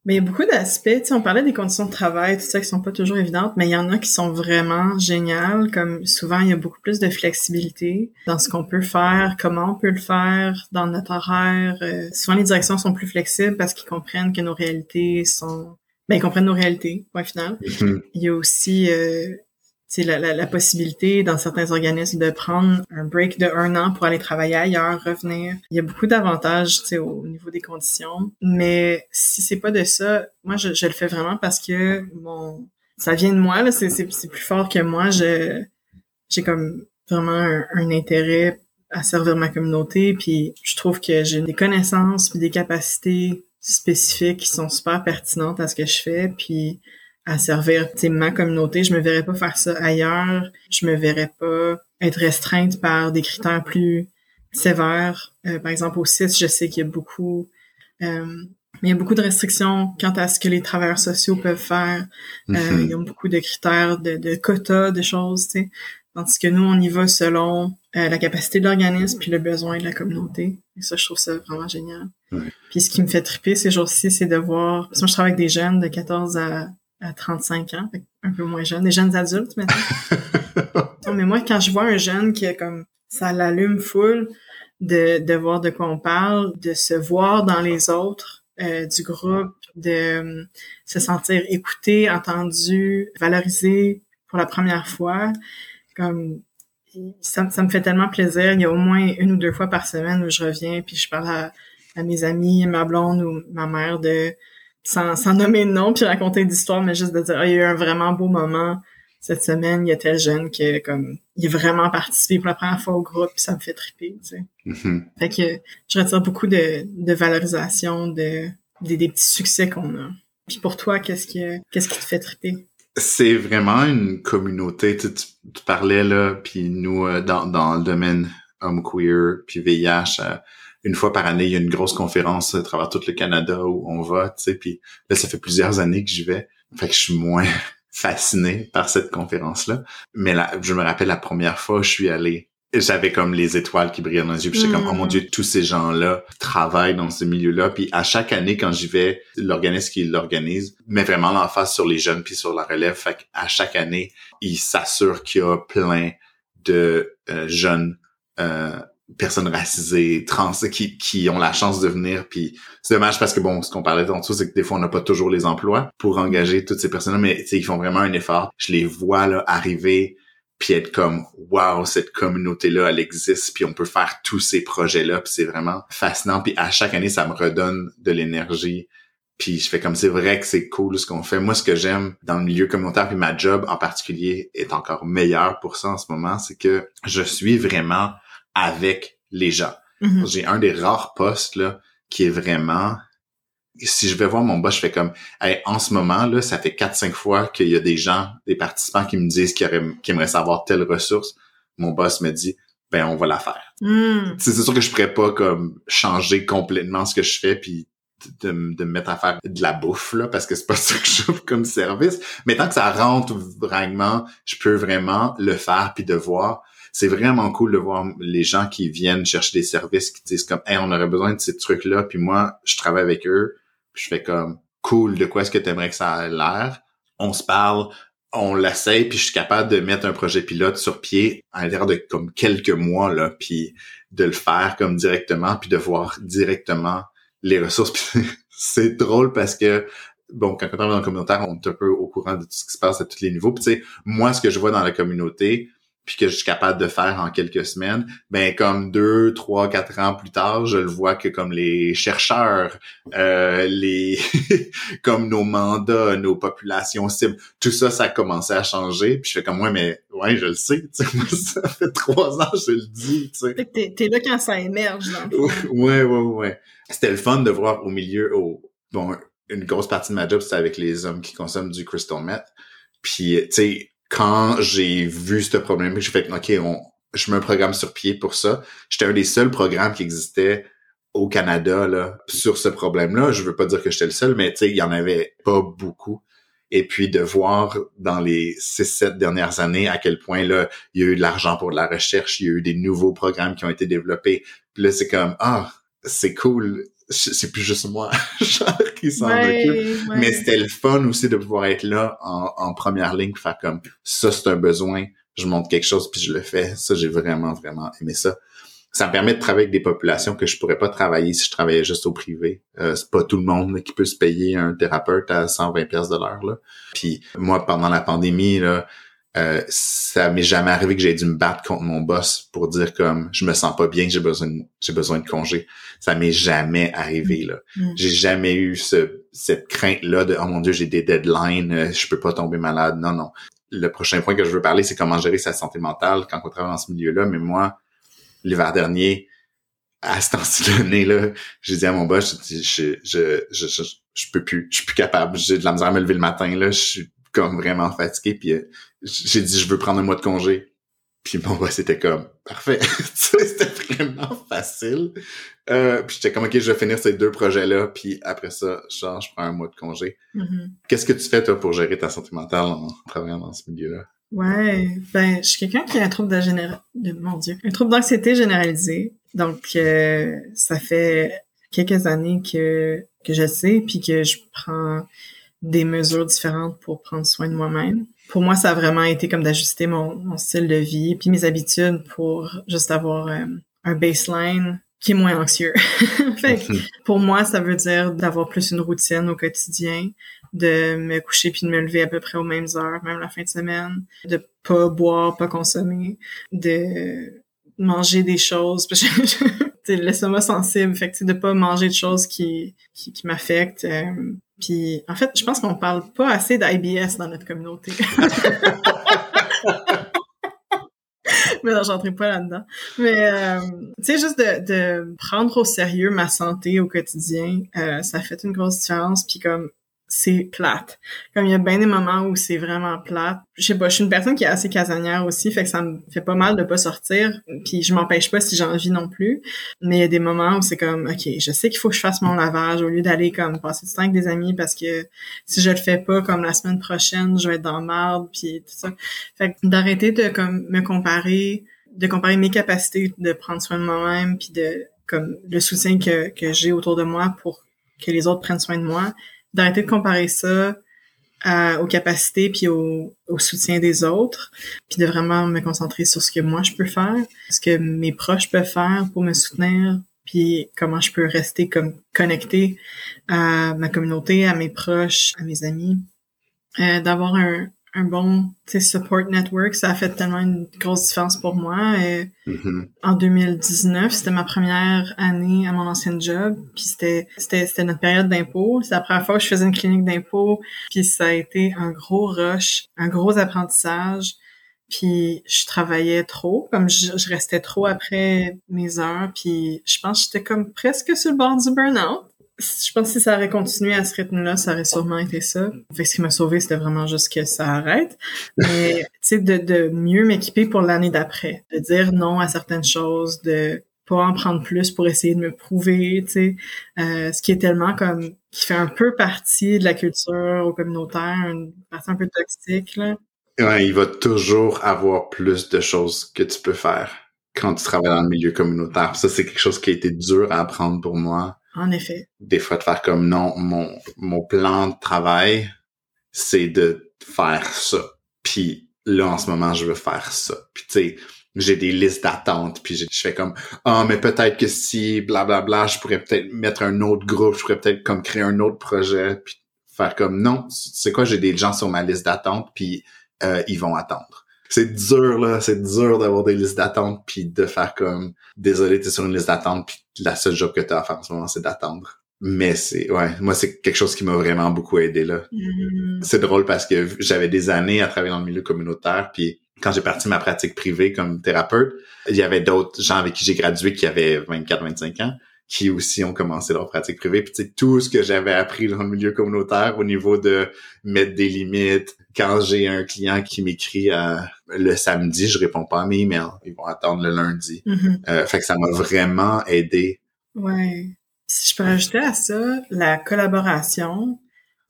Mais il y a beaucoup d'aspects. Tu sais, on parlait des conditions de travail, tout ça, qui sont pas toujours évidentes, mais il y en a qui sont vraiment géniales. Comme souvent, il y a beaucoup plus de flexibilité dans ce qu'on peut faire, comment on peut le faire, dans notre horaire. Euh, souvent, les directions sont plus flexibles parce qu'ils comprennent que nos réalités sont... Ben, ils comprennent nos réalités, point final. Mhm. Il y a aussi euh, la, la, la possibilité dans certains organismes de prendre un break de un an pour aller travailler ailleurs, revenir. Il y a beaucoup d'avantages au niveau des conditions. Mais si c'est pas de ça, moi je, je le fais vraiment parce que mon ça vient de moi, là, c'est, c'est, c'est plus fort que moi. Je j'ai comme vraiment un, un intérêt à servir ma communauté. Puis je trouve que j'ai des connaissances puis des capacités spécifiques qui sont super pertinentes à ce que je fais. Puis à servir ma communauté. Je me verrais pas faire ça ailleurs. Je me verrais pas être restreinte par des critères plus sévères. Euh, par exemple, au CIS, je sais qu'il y a beaucoup Euh, il y a beaucoup de restrictions quant à ce que les travailleurs sociaux peuvent faire. Euh. Il y a beaucoup de critères, de, de quotas, de choses, tu sais. Tandis que nous, on y va selon euh, la capacité de l'organisme puis le besoin de la communauté. Et ça, je trouve ça vraiment génial. Ouais. Puis ce qui me fait triper ces jours-ci, c'est de voir... Parce que moi, je travaille avec des jeunes de 14 à, à 35 ans, un peu moins jeunes, des jeunes adultes maintenant. Non, mais moi, quand je vois un jeune qui est comme ça l'allume full de, de voir de quoi on parle, de se voir dans les autres euh, du groupe, de euh, se sentir écouté, entendu, valorisé pour la première fois, comme ça, ça me fait tellement plaisir. Il y a au moins une ou deux fois par semaine où je reviens puis je parle à, à mes amis, ma blonde ou ma mère de sans, sans nommer de nom puis raconter d'histoires, mais juste de dire Ah, il y a eu un vraiment beau moment cette semaine, il y a tel jeune qui comme il a vraiment participé pour la première fois au groupe, puis ça me fait triper, tu sais. Mhm. Fait que je retire beaucoup de, de valorisation, de des, des petits succès qu'on a. Puis pour toi, qu'est-ce qui qu'est-ce qui te fait triper? C'est vraiment une communauté. Tu, tu, tu parlais là, puis nous euh, dans, dans le domaine homme queer, puis VIH, euh, une fois par année, il y a une grosse conférence à travers tout le Canada où on va, tu sais, puis là, ça fait plusieurs années que j'y vais. Fait que je suis moins fasciné par cette conférence-là. Mais là, je me rappelle la première fois où je suis allé, j'avais comme les étoiles qui brillaient dans les yeux, puis j'étais Mm. comme, oh mon Dieu, tous ces gens-là travaillent dans ce milieu-là. Puis à chaque année, quand j'y vais, l'organisme qui l'organise met vraiment l'emphase sur les jeunes puis sur la relève. Fait qu'à chaque année, il s'assure qu'il y a plein de euh, jeunes euh, personnes racisées, trans, qui, qui ont la chance de venir. Puis c'est dommage parce que bon, ce qu'on parlait tantôt, c'est que des fois on n'a pas toujours les emplois pour engager toutes ces personnes-là, mais ils font vraiment un effort. Je les vois là arriver puis être comme wow cette communauté là elle existe puis on peut faire tous ces projets là puis c'est vraiment fascinant puis à chaque année ça me redonne de l'énergie puis je fais comme c'est vrai que c'est cool ce qu'on fait moi ce que j'aime dans le milieu communautaire puis ma job en particulier est encore meilleur pour ça en ce moment c'est que je suis vraiment avec les gens Mhm. j'ai un des rares postes là qui est vraiment si je vais voir mon boss, je fais comme Hey, en ce moment là, ça fait 4 5 fois qu'il y a des gens, des participants qui me disent qu'ils, qu'ils aimeraient savoir telle ressource. Mon boss me dit ben on va la faire. Mm. C'est sûr que je pourrais pas comme changer complètement ce que je fais puis de, me mettre à faire de la bouffe là parce que c'est pas ça que je fais comme service. Mais tant que ça rentre vraiment, je peux vraiment le faire puis de voir. C'est vraiment cool de voir les gens qui viennent chercher des services qui disent comme hey on aurait besoin de ces trucs là puis moi je travaille avec eux puis je fais comme cool de quoi est-ce que tu aimerais que ça ait l'air? On se parle on l'essaye puis je suis capable de mettre un projet pilote sur pied à l'intérieur de comme quelques mois là puis de le faire comme directement puis de voir directement les ressources. C'est drôle parce que bon quand on est dans le communautaire on est un peu au courant de tout ce qui se passe à tous les niveaux. Puis tu sais moi ce que je vois dans la communauté puis que je suis capable de faire en quelques semaines, ben comme deux, trois, quatre ans plus tard, je le vois que comme les chercheurs, euh, les comme nos mandats, nos populations cibles, tout ça, ça a commencé à changer. Puis je fais comme ouais, mais ouais, je le sais. tu sais, moi, ça fait trois ans, je le dis. T'es, t'es là quand ça émerge, dans. Ouais, ouais, ouais. C'était le fun de voir au milieu, au, bon, une grosse partie de ma job, c'était avec les hommes qui consomment du crystal meth. Puis, tu sais, quand j'ai vu ce problème, j'ai fait, OK, on, je mets un programme sur pied pour ça. J'étais un des seuls programmes qui existait au Canada, là, sur ce problème-là. Je veux pas dire que j'étais le seul, mais il y en avait pas beaucoup. Et puis de voir dans les six, sept dernières années à quel point là, il y a eu de l'argent pour de la recherche, il y a eu des nouveaux programmes qui ont été développés. Puis là, c'est comme Ah, c'est cool. C'est plus juste moi genre, qui s'en Ouais, occupe. ouais. Mais c'était le fun aussi de pouvoir être là en, en première ligne, faire comme ça, c'est un besoin, je montre quelque chose puis je le fais. Ça, j'ai vraiment, vraiment aimé ça. Ça me permet de travailler avec des populations que je pourrais pas travailler si je travaillais juste au privé. Euh, c'est pas tout le monde qui peut se payer un thérapeute à 120 pièces de l'heure. Là. Puis moi, pendant la pandémie, là, euh, ça m'est jamais arrivé que j'ai dû me battre contre mon boss pour dire comme je me sens pas bien, j'ai besoin j'ai besoin de congé. Ça m'est jamais arrivé là. Mm. J'ai jamais eu ce, cette crainte là de oh mon dieu j'ai des deadlines, euh, je peux pas tomber malade. Non non. Le prochain point que je veux parler c'est comment gérer sa santé mentale quand on travaille dans ce milieu-là. Mais moi l'hiver dernier à ce temps-ci l'année là, j'ai dit à mon boss je, je, je, je, je, je peux plus, je suis plus capable, j'ai de la misère à me lever le matin là, je suis comme vraiment fatigué puis euh, j'ai dit je veux prendre un mois de congé. Puis mon boss était comme parfait. C'était vraiment facile. Euh, puis j'étais comme, OK, je vais finir ces deux projets-là, puis après ça, genre, je prends un mois de congé. Mhm. Qu'est-ce que tu fais, toi, pour gérer ta santé mentale en travaillant dans ce milieu-là? Ouais, ben, je suis quelqu'un qui a un trouble de mon Dieu, un trouble d'anxiété généralisé. Donc, euh, ça fait quelques années que, que je sais, puis que je prends des mesures différentes pour prendre soin de moi-même. Pour moi, ça a vraiment été comme d'ajuster mon, mon style de vie, puis mes habitudes pour juste avoir euh, un baseline qui est moins anxieux. fait que, pour moi, ça veut dire d'avoir plus une routine au quotidien, de me coucher puis de me lever à peu près aux mêmes heures, même la fin de semaine, de pas boire, pas consommer, de manger des choses. l'estomac sensible, fait que de pas manger de choses qui, qui, qui m'affectent. Euh, puis en fait, je pense qu'on parle pas assez d'IBS dans notre communauté. mais non, j'entrais pas là-dedans. Mais euh, tu sais, juste de, de prendre au sérieux ma santé au quotidien, euh, ça fait une grosse différence. Puis comme c'est plate. Comme il y a bien des moments où c'est vraiment plate. Je sais pas, je suis une personne qui est assez casanière aussi, fait que ça me fait pas mal de pas sortir, puis je m'empêche pas si j'ai envie non plus. Mais il y a des moments où c'est comme, ok, je sais qu'il faut que je fasse mon lavage au lieu d'aller comme passer du temps avec des amis parce que si je le fais pas comme la semaine prochaine, je vais être dans marde, puis tout ça. Fait que d'arrêter de comme me comparer, de comparer mes capacités de prendre soin de moi-même, puis de comme le soutien que, que j'ai autour de moi pour que les autres prennent soin de moi, d'arrêter de comparer ça aux capacités puis au, soutien des autres, puis de vraiment me concentrer sur ce que moi je peux faire, ce que mes proches peuvent faire pour me soutenir, puis comment je peux rester comme connecté à ma communauté, à mes proches, à mes amis, euh, d'avoir un, un bon support network, ça a fait tellement une grosse différence pour moi. Et mm-hmm. En 2019, c'était ma première année à mon ancien job, puis c'était c'était notre période d'impôt. C'est la première fois que je faisais une clinique d'impôt, puis ça a été un gros rush, un gros apprentissage. Puis je travaillais trop, comme je, je restais trop après mes heures, puis je pense que j'étais comme presque sur le bord du burn-out je pense que si ça aurait continué à ce rythme-là, ça aurait sûrement été ça. Fait ce qui m'a sauvé, c'était vraiment juste que ça arrête. Mais, tu sais, de, mieux m'équiper pour l'année d'après. De dire non à certaines choses, de pas en prendre plus pour essayer de me prouver, tu sais. Euh, ce qui est tellement comme, qui fait un peu partie de la culture au communautaire, une partie un peu toxique, là. Il va toujours avoir plus de choses que tu peux faire quand tu travailles dans le milieu communautaire. Ça, c'est quelque chose qui a été dur à apprendre pour moi en effet. Des fois, de faire comme non, mon, mon plan de travail, c'est de faire ça. Puis là, en ce moment, je veux faire ça. Puis tu sais, j'ai des listes d'attente, puis je fais comme ah mais peut-être que si blablabla, bla, bla, je pourrais peut-être mettre un autre groupe, je pourrais peut-être comme créer un autre projet, puis faire comme non, c'est quoi, j'ai des gens sur ma liste d'attente, puis euh, ils vont attendre c'est dur là, c'est dur d'avoir des listes d'attente puis de faire comme désolé t'es sur une liste d'attente puis la seule job que t'as à faire en ce moment c'est d'attendre. Mais c'est ouais, moi c'est quelque chose qui m'a vraiment beaucoup aidé là. Mm-hmm. C'est drôle parce que j'avais des années à travailler dans le milieu communautaire puis quand j'ai parti ma pratique privée comme thérapeute, il y avait d'autres gens avec qui j'ai gradué qui avaient 24 25 ans qui aussi ont commencé leur pratique privée. Puis tu sais, tout ce que j'avais appris dans le milieu communautaire au niveau de mettre des limites. Quand j'ai un client qui m'écrit euh, le samedi, je réponds pas à mes emails. Ils vont attendre le lundi. Mm-hmm. Euh, fait que ça m'a vraiment aidé. Ouais. Si je peux ajouter à ça, la collaboration,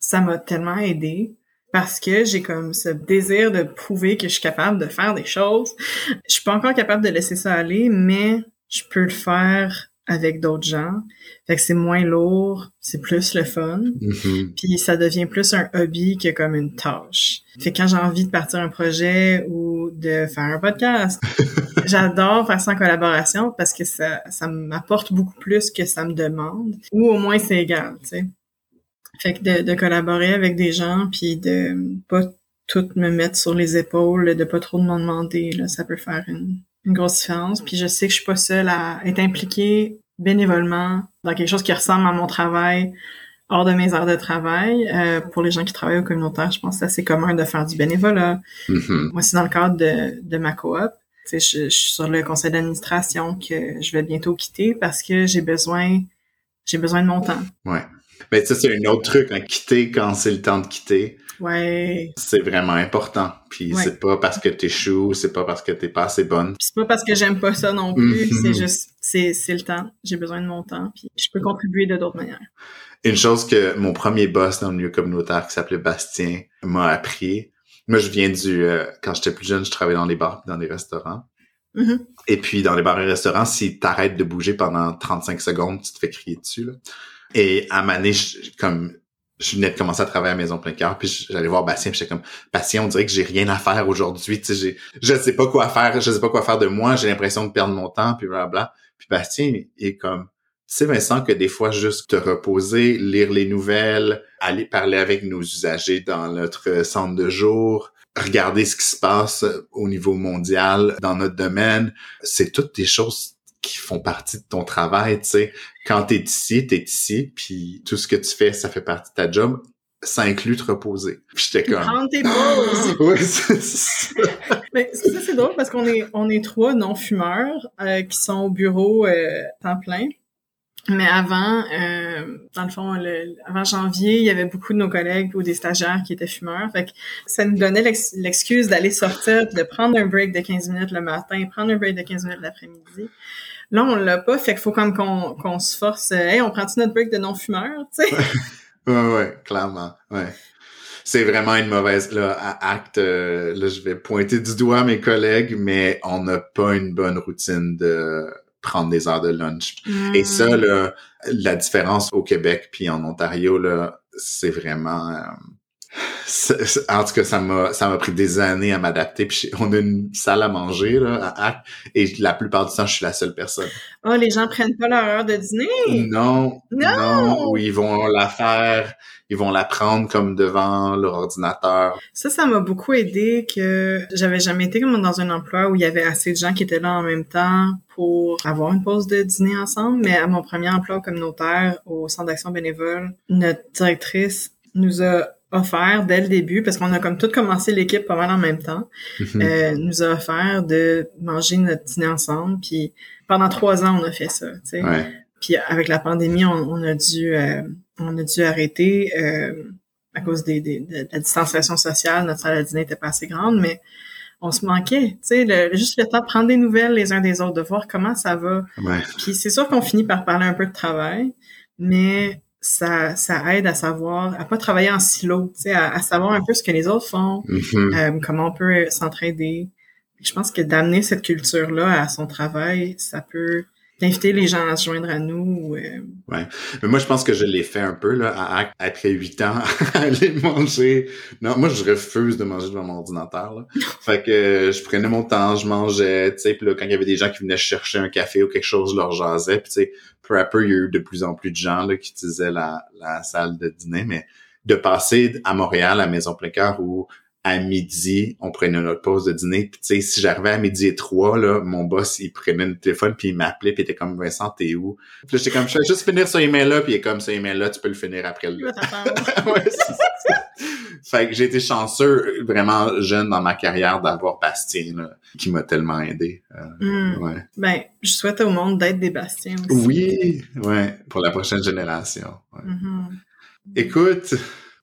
ça m'a tellement aidé parce que j'ai comme ce désir de prouver que je suis capable de faire des choses. Je suis pas encore capable de laisser ça aller, mais je peux le faire avec d'autres gens. Fait que c'est moins lourd, c'est plus le fun. Mm-hmm. Puis ça devient plus un hobby que comme une tâche. Fait que quand j'ai envie de partir un projet ou de faire un podcast, j'adore faire ça en collaboration parce que ça, ça m'apporte beaucoup plus que ça me demande. Ou au moins c'est égal, tu sais. Fait que de, de collaborer avec des gens puis de pas tout me mettre sur les épaules, de pas trop m'en demander, là, ça peut faire une, une grosse différence. Puis je sais que je suis pas seule à être impliquée bénévolement dans quelque chose qui ressemble à mon travail hors de mes heures de travail. Euh, pour les gens qui travaillent au communautaire, je pense que c'est assez commun de faire du bénévolat. Mm-hmm. Moi, c'est dans le cadre de, de ma coop. Je, je suis sur le conseil d'administration que je vais bientôt quitter parce que j'ai besoin j'ai besoin de mon temps. Ouais. Mais ça, c'est un autre truc, hein, quitter quand c'est le temps de quitter. Ouais. C'est vraiment important. Puis Ouais. c'est pas parce que t'échoues, c'est pas parce que t'es pas assez bonne. Puis c'est pas parce que j'aime pas ça non plus, Mhm. c'est juste, c'est, c'est le temps. J'ai besoin de mon temps, puis je peux contribuer de d'autres manières. Une chose que mon premier boss dans le milieu communautaire qui s'appelait Bastien m'a appris. Moi, je viens du... euh, quand j'étais plus jeune, je travaillais dans les bars, dans les restaurants. Mhm. Et puis, dans les bars et restaurants, si t'arrêtes de bouger pendant 35 secondes, tu te fais crier dessus, là. Et à Mané, comme, je venais de commencer à travailler à Maison Plein Cœur, puis j'allais voir Bastien, puis j'étais comme, Bastien, on dirait que j'ai rien à faire aujourd'hui, tu sais, je sais pas quoi faire, je sais pas quoi faire de moi, j'ai l'impression de perdre mon temps, puis blablabla. Puis Bastien est comme, tu sais, Vincent, que des fois, juste te reposer, lire les nouvelles, aller parler avec nos usagers dans notre centre de jour, regarder ce qui se passe au niveau mondial dans notre domaine, c'est toutes des choses qui font partie de ton travail, tu sais. Quand t'es ici, t'es ici, puis tout ce que tu fais, ça fait partie de ta job. Ça inclut te reposer. Puis j'étais comme... Prendre tes pauses. Ouais, c'est ça. Mais ça, c'est drôle parce qu'on est, on est trois non-fumeurs euh, qui sont au bureau euh, temps plein. Mais avant, euh, dans le fond, le- avant janvier, il y avait beaucoup de nos collègues ou des stagiaires qui étaient fumeurs. Fait que ça nous donnait l'ex- l'excuse d'aller sortir, puis de prendre un break de 15 minutes le matin, prendre un break de 15 minutes l'après-midi. Là, on l'a pas, fait qu'il faut comme qu'on qu'on se force. euh, Hey, on prend-tu notre break de non-fumeur, tu sais? Ouais, ouais, clairement, ouais. C'est vraiment une mauvaise, là, acte, euh, là, je vais pointer du doigt mes collègues, mais on n'a pas une bonne routine de prendre des heures de lunch. Et ça, là, la différence au Québec puis en Ontario, là, c'est vraiment... euh, en tout cas, ça m'a ça m'a pris des années à m'adapter. Puis on a une salle à manger là, à Hack, et la plupart du temps, je suis la seule personne. Oh, les gens prennent pas leur heure de dîner? Non, Non! non, ou ils vont la faire, ils vont la prendre comme devant leur ordinateur. Ça, ça m'a beaucoup aidé que j'avais jamais été comme dans un emploi où il y avait assez de gens qui étaient là en même temps pour avoir une pause de dîner ensemble. Mais à mon premier emploi communautaire au Centre d'action bénévole, notre directrice nous a offert dès le début, parce qu'on a comme tout commencé l'équipe pas mal en même temps, Mhm. euh, nous a offert de manger notre dîner ensemble. Puis pendant trois ans, on a fait ça. Ouais. Puis avec la pandémie, on, on a dû euh, on a dû arrêter euh, à cause des, des- de la distanciation sociale. Notre salle à dîner était pas assez grande, mais on se manquait. Tu sais, le- juste le temps de prendre des nouvelles les uns des autres, de voir comment ça va. Ouais. Puis c'est sûr qu'on finit par parler un peu de travail, mais ça, ça aide à savoir, à pas travailler en silo, tu sais, à, à savoir un peu ce que les autres font, Mhm. euh, comment on peut s'entraider. Je pense que d'amener cette culture-là à son travail, ça peut d'inviter les gens à se joindre à nous. euh, Mais moi, je pense que je l'ai fait un peu, là, à- après huit ans, à aller manger. Non, moi, je refuse de manger devant mon ordinateur, là. Fait que euh, je prenais mon temps, je mangeais, tu sais, puis là, quand il y avait des gens qui venaient chercher un café ou quelque chose, je leur jasais, puis tu sais, peu à peu, il y a eu de plus en plus de gens, là, qui utilisaient la, la salle de dîner, mais de passer à Montréal, à Maison Plein Cœur, où à midi, on prenait notre pause de dîner. Puis tu sais, si j'arrivais à midi et trois, là, mon boss, il prenait le téléphone, puis il m'appelait, puis il était comme, Vincent, t'es où? Puis là, j'étais comme, je vais juste finir ce email-là, puis il est comme, ce email-là, tu peux le finir après le... ouais, c'est ça. Fait que j'ai été chanceux, vraiment jeune dans ma carrière, d'avoir Bastien, là, qui m'a tellement aidé. Euh, Hmm. ouais. Ben, je souhaite au monde d'être des Bastiens aussi. Oui, ouais, pour la prochaine génération. ouais. Mhm. Écoute,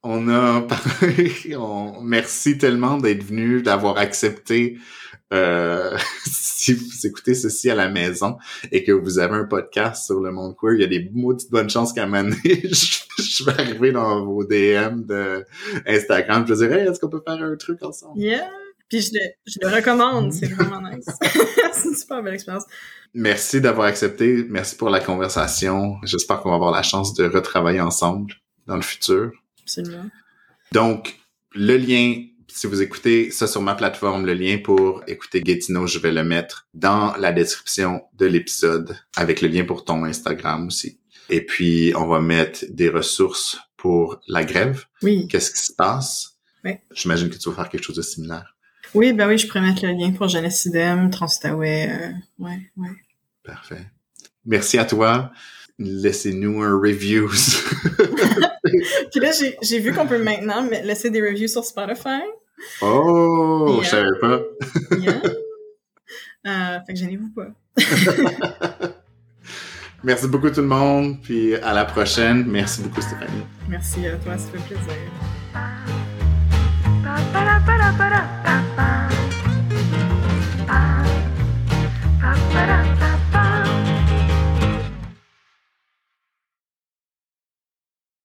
on a parlé, on, merci tellement d'être venu, d'avoir accepté euh, si vous écoutez ceci à la maison et que vous avez un podcast sur le monde queer, il y a des maudites bonnes chances qu'à un je, je vais arriver dans vos DM de Instagram, je vais dire, hey, est-ce qu'on peut faire un truc ensemble? Yeah! Puis je le, je le recommande, c'est vraiment nice. c'est une super belle expérience. Merci d'avoir accepté, merci pour la conversation. J'espère qu'on va avoir la chance de retravailler ensemble dans le futur. Absolument. Donc, le lien, si vous écoutez ça sur ma plateforme, le lien pour écouter Gatineau, je vais le mettre dans la description de l'épisode avec le lien pour ton Instagram aussi. Et puis, on va mettre des ressources pour la grève. Oui. Qu'est-ce qui se passe? Oui. J'imagine que tu vas faire quelque chose de similaire. Oui, ben oui, je pourrais mettre le lien pour Jeunesse Idem, Transoutaouais, euh, ouais, ouais. Parfait. Merci à toi. Laissez-nous un review. Puis là, j'ai, vu qu'on peut maintenant laisser des reviews sur Spotify. oh, je Yeah. savais pas. Yeah. Euh, fait que gênez-vous pas. Merci beaucoup tout le monde, puis à la prochaine. Merci beaucoup Stéphanie. Merci à toi, ça fait plaisir.